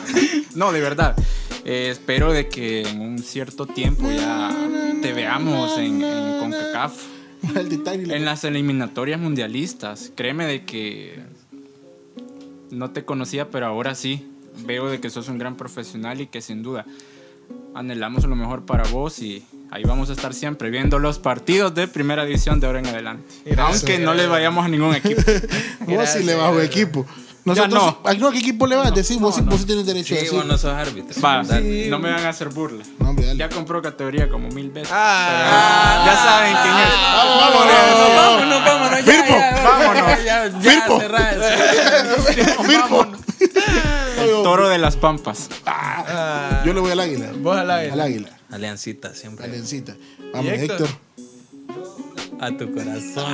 No, de verdad. Eh, espero de que en un cierto tiempo ya te veamos en, en CONCACAF. En las eliminatorias mundialistas. Créeme de que no te conocía, pero ahora sí. Veo de que sos un gran profesional y que sin duda anhelamos lo mejor para vos y ahí vamos a estar siempre viendo los partidos de primera división de ahora en adelante. Aunque no le vayamos a ningún equipo.
vos sí le vas a un equipo. Nosotros, no. ¿A qué equipo le vas? Decís, vos, sí tienes derecho
a
decir.
Sí, vos no sos árbitro.
Va, no me van a hacer burla. ya compró categoría como mil veces. Ah, ya saben quién es.
Vámonos, vámonos, vámonos. Firpo.
Vámonos.
Ya, Firpo. Firpo.
Toro de las pampas.
Ah, yo le voy al águila.
Vos al águila.
Al águila.
Aliancita, siempre.
Aliancita. Vamos, Héctor.
A tu corazón.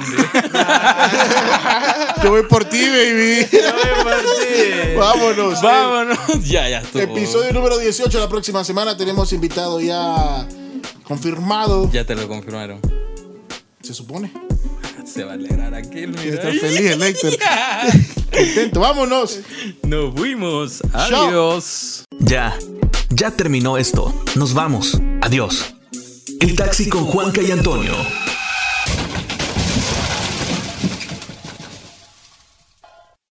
Yo voy por ti, baby.
Yo voy por ti.
Vámonos.
Vámonos. Ya, ya estuvo.
Episodio número 18. La próxima semana tenemos invitado ya confirmado.
Ya te lo confirmaron.
Se supone.
Se va a alegrar aquí.
Está feliz el Héctor. Contento. Vámonos.
Nos fuimos. Adiós.
Ya. Ya terminó esto. Nos vamos. Adiós. El taxi con Juanca y Antonio.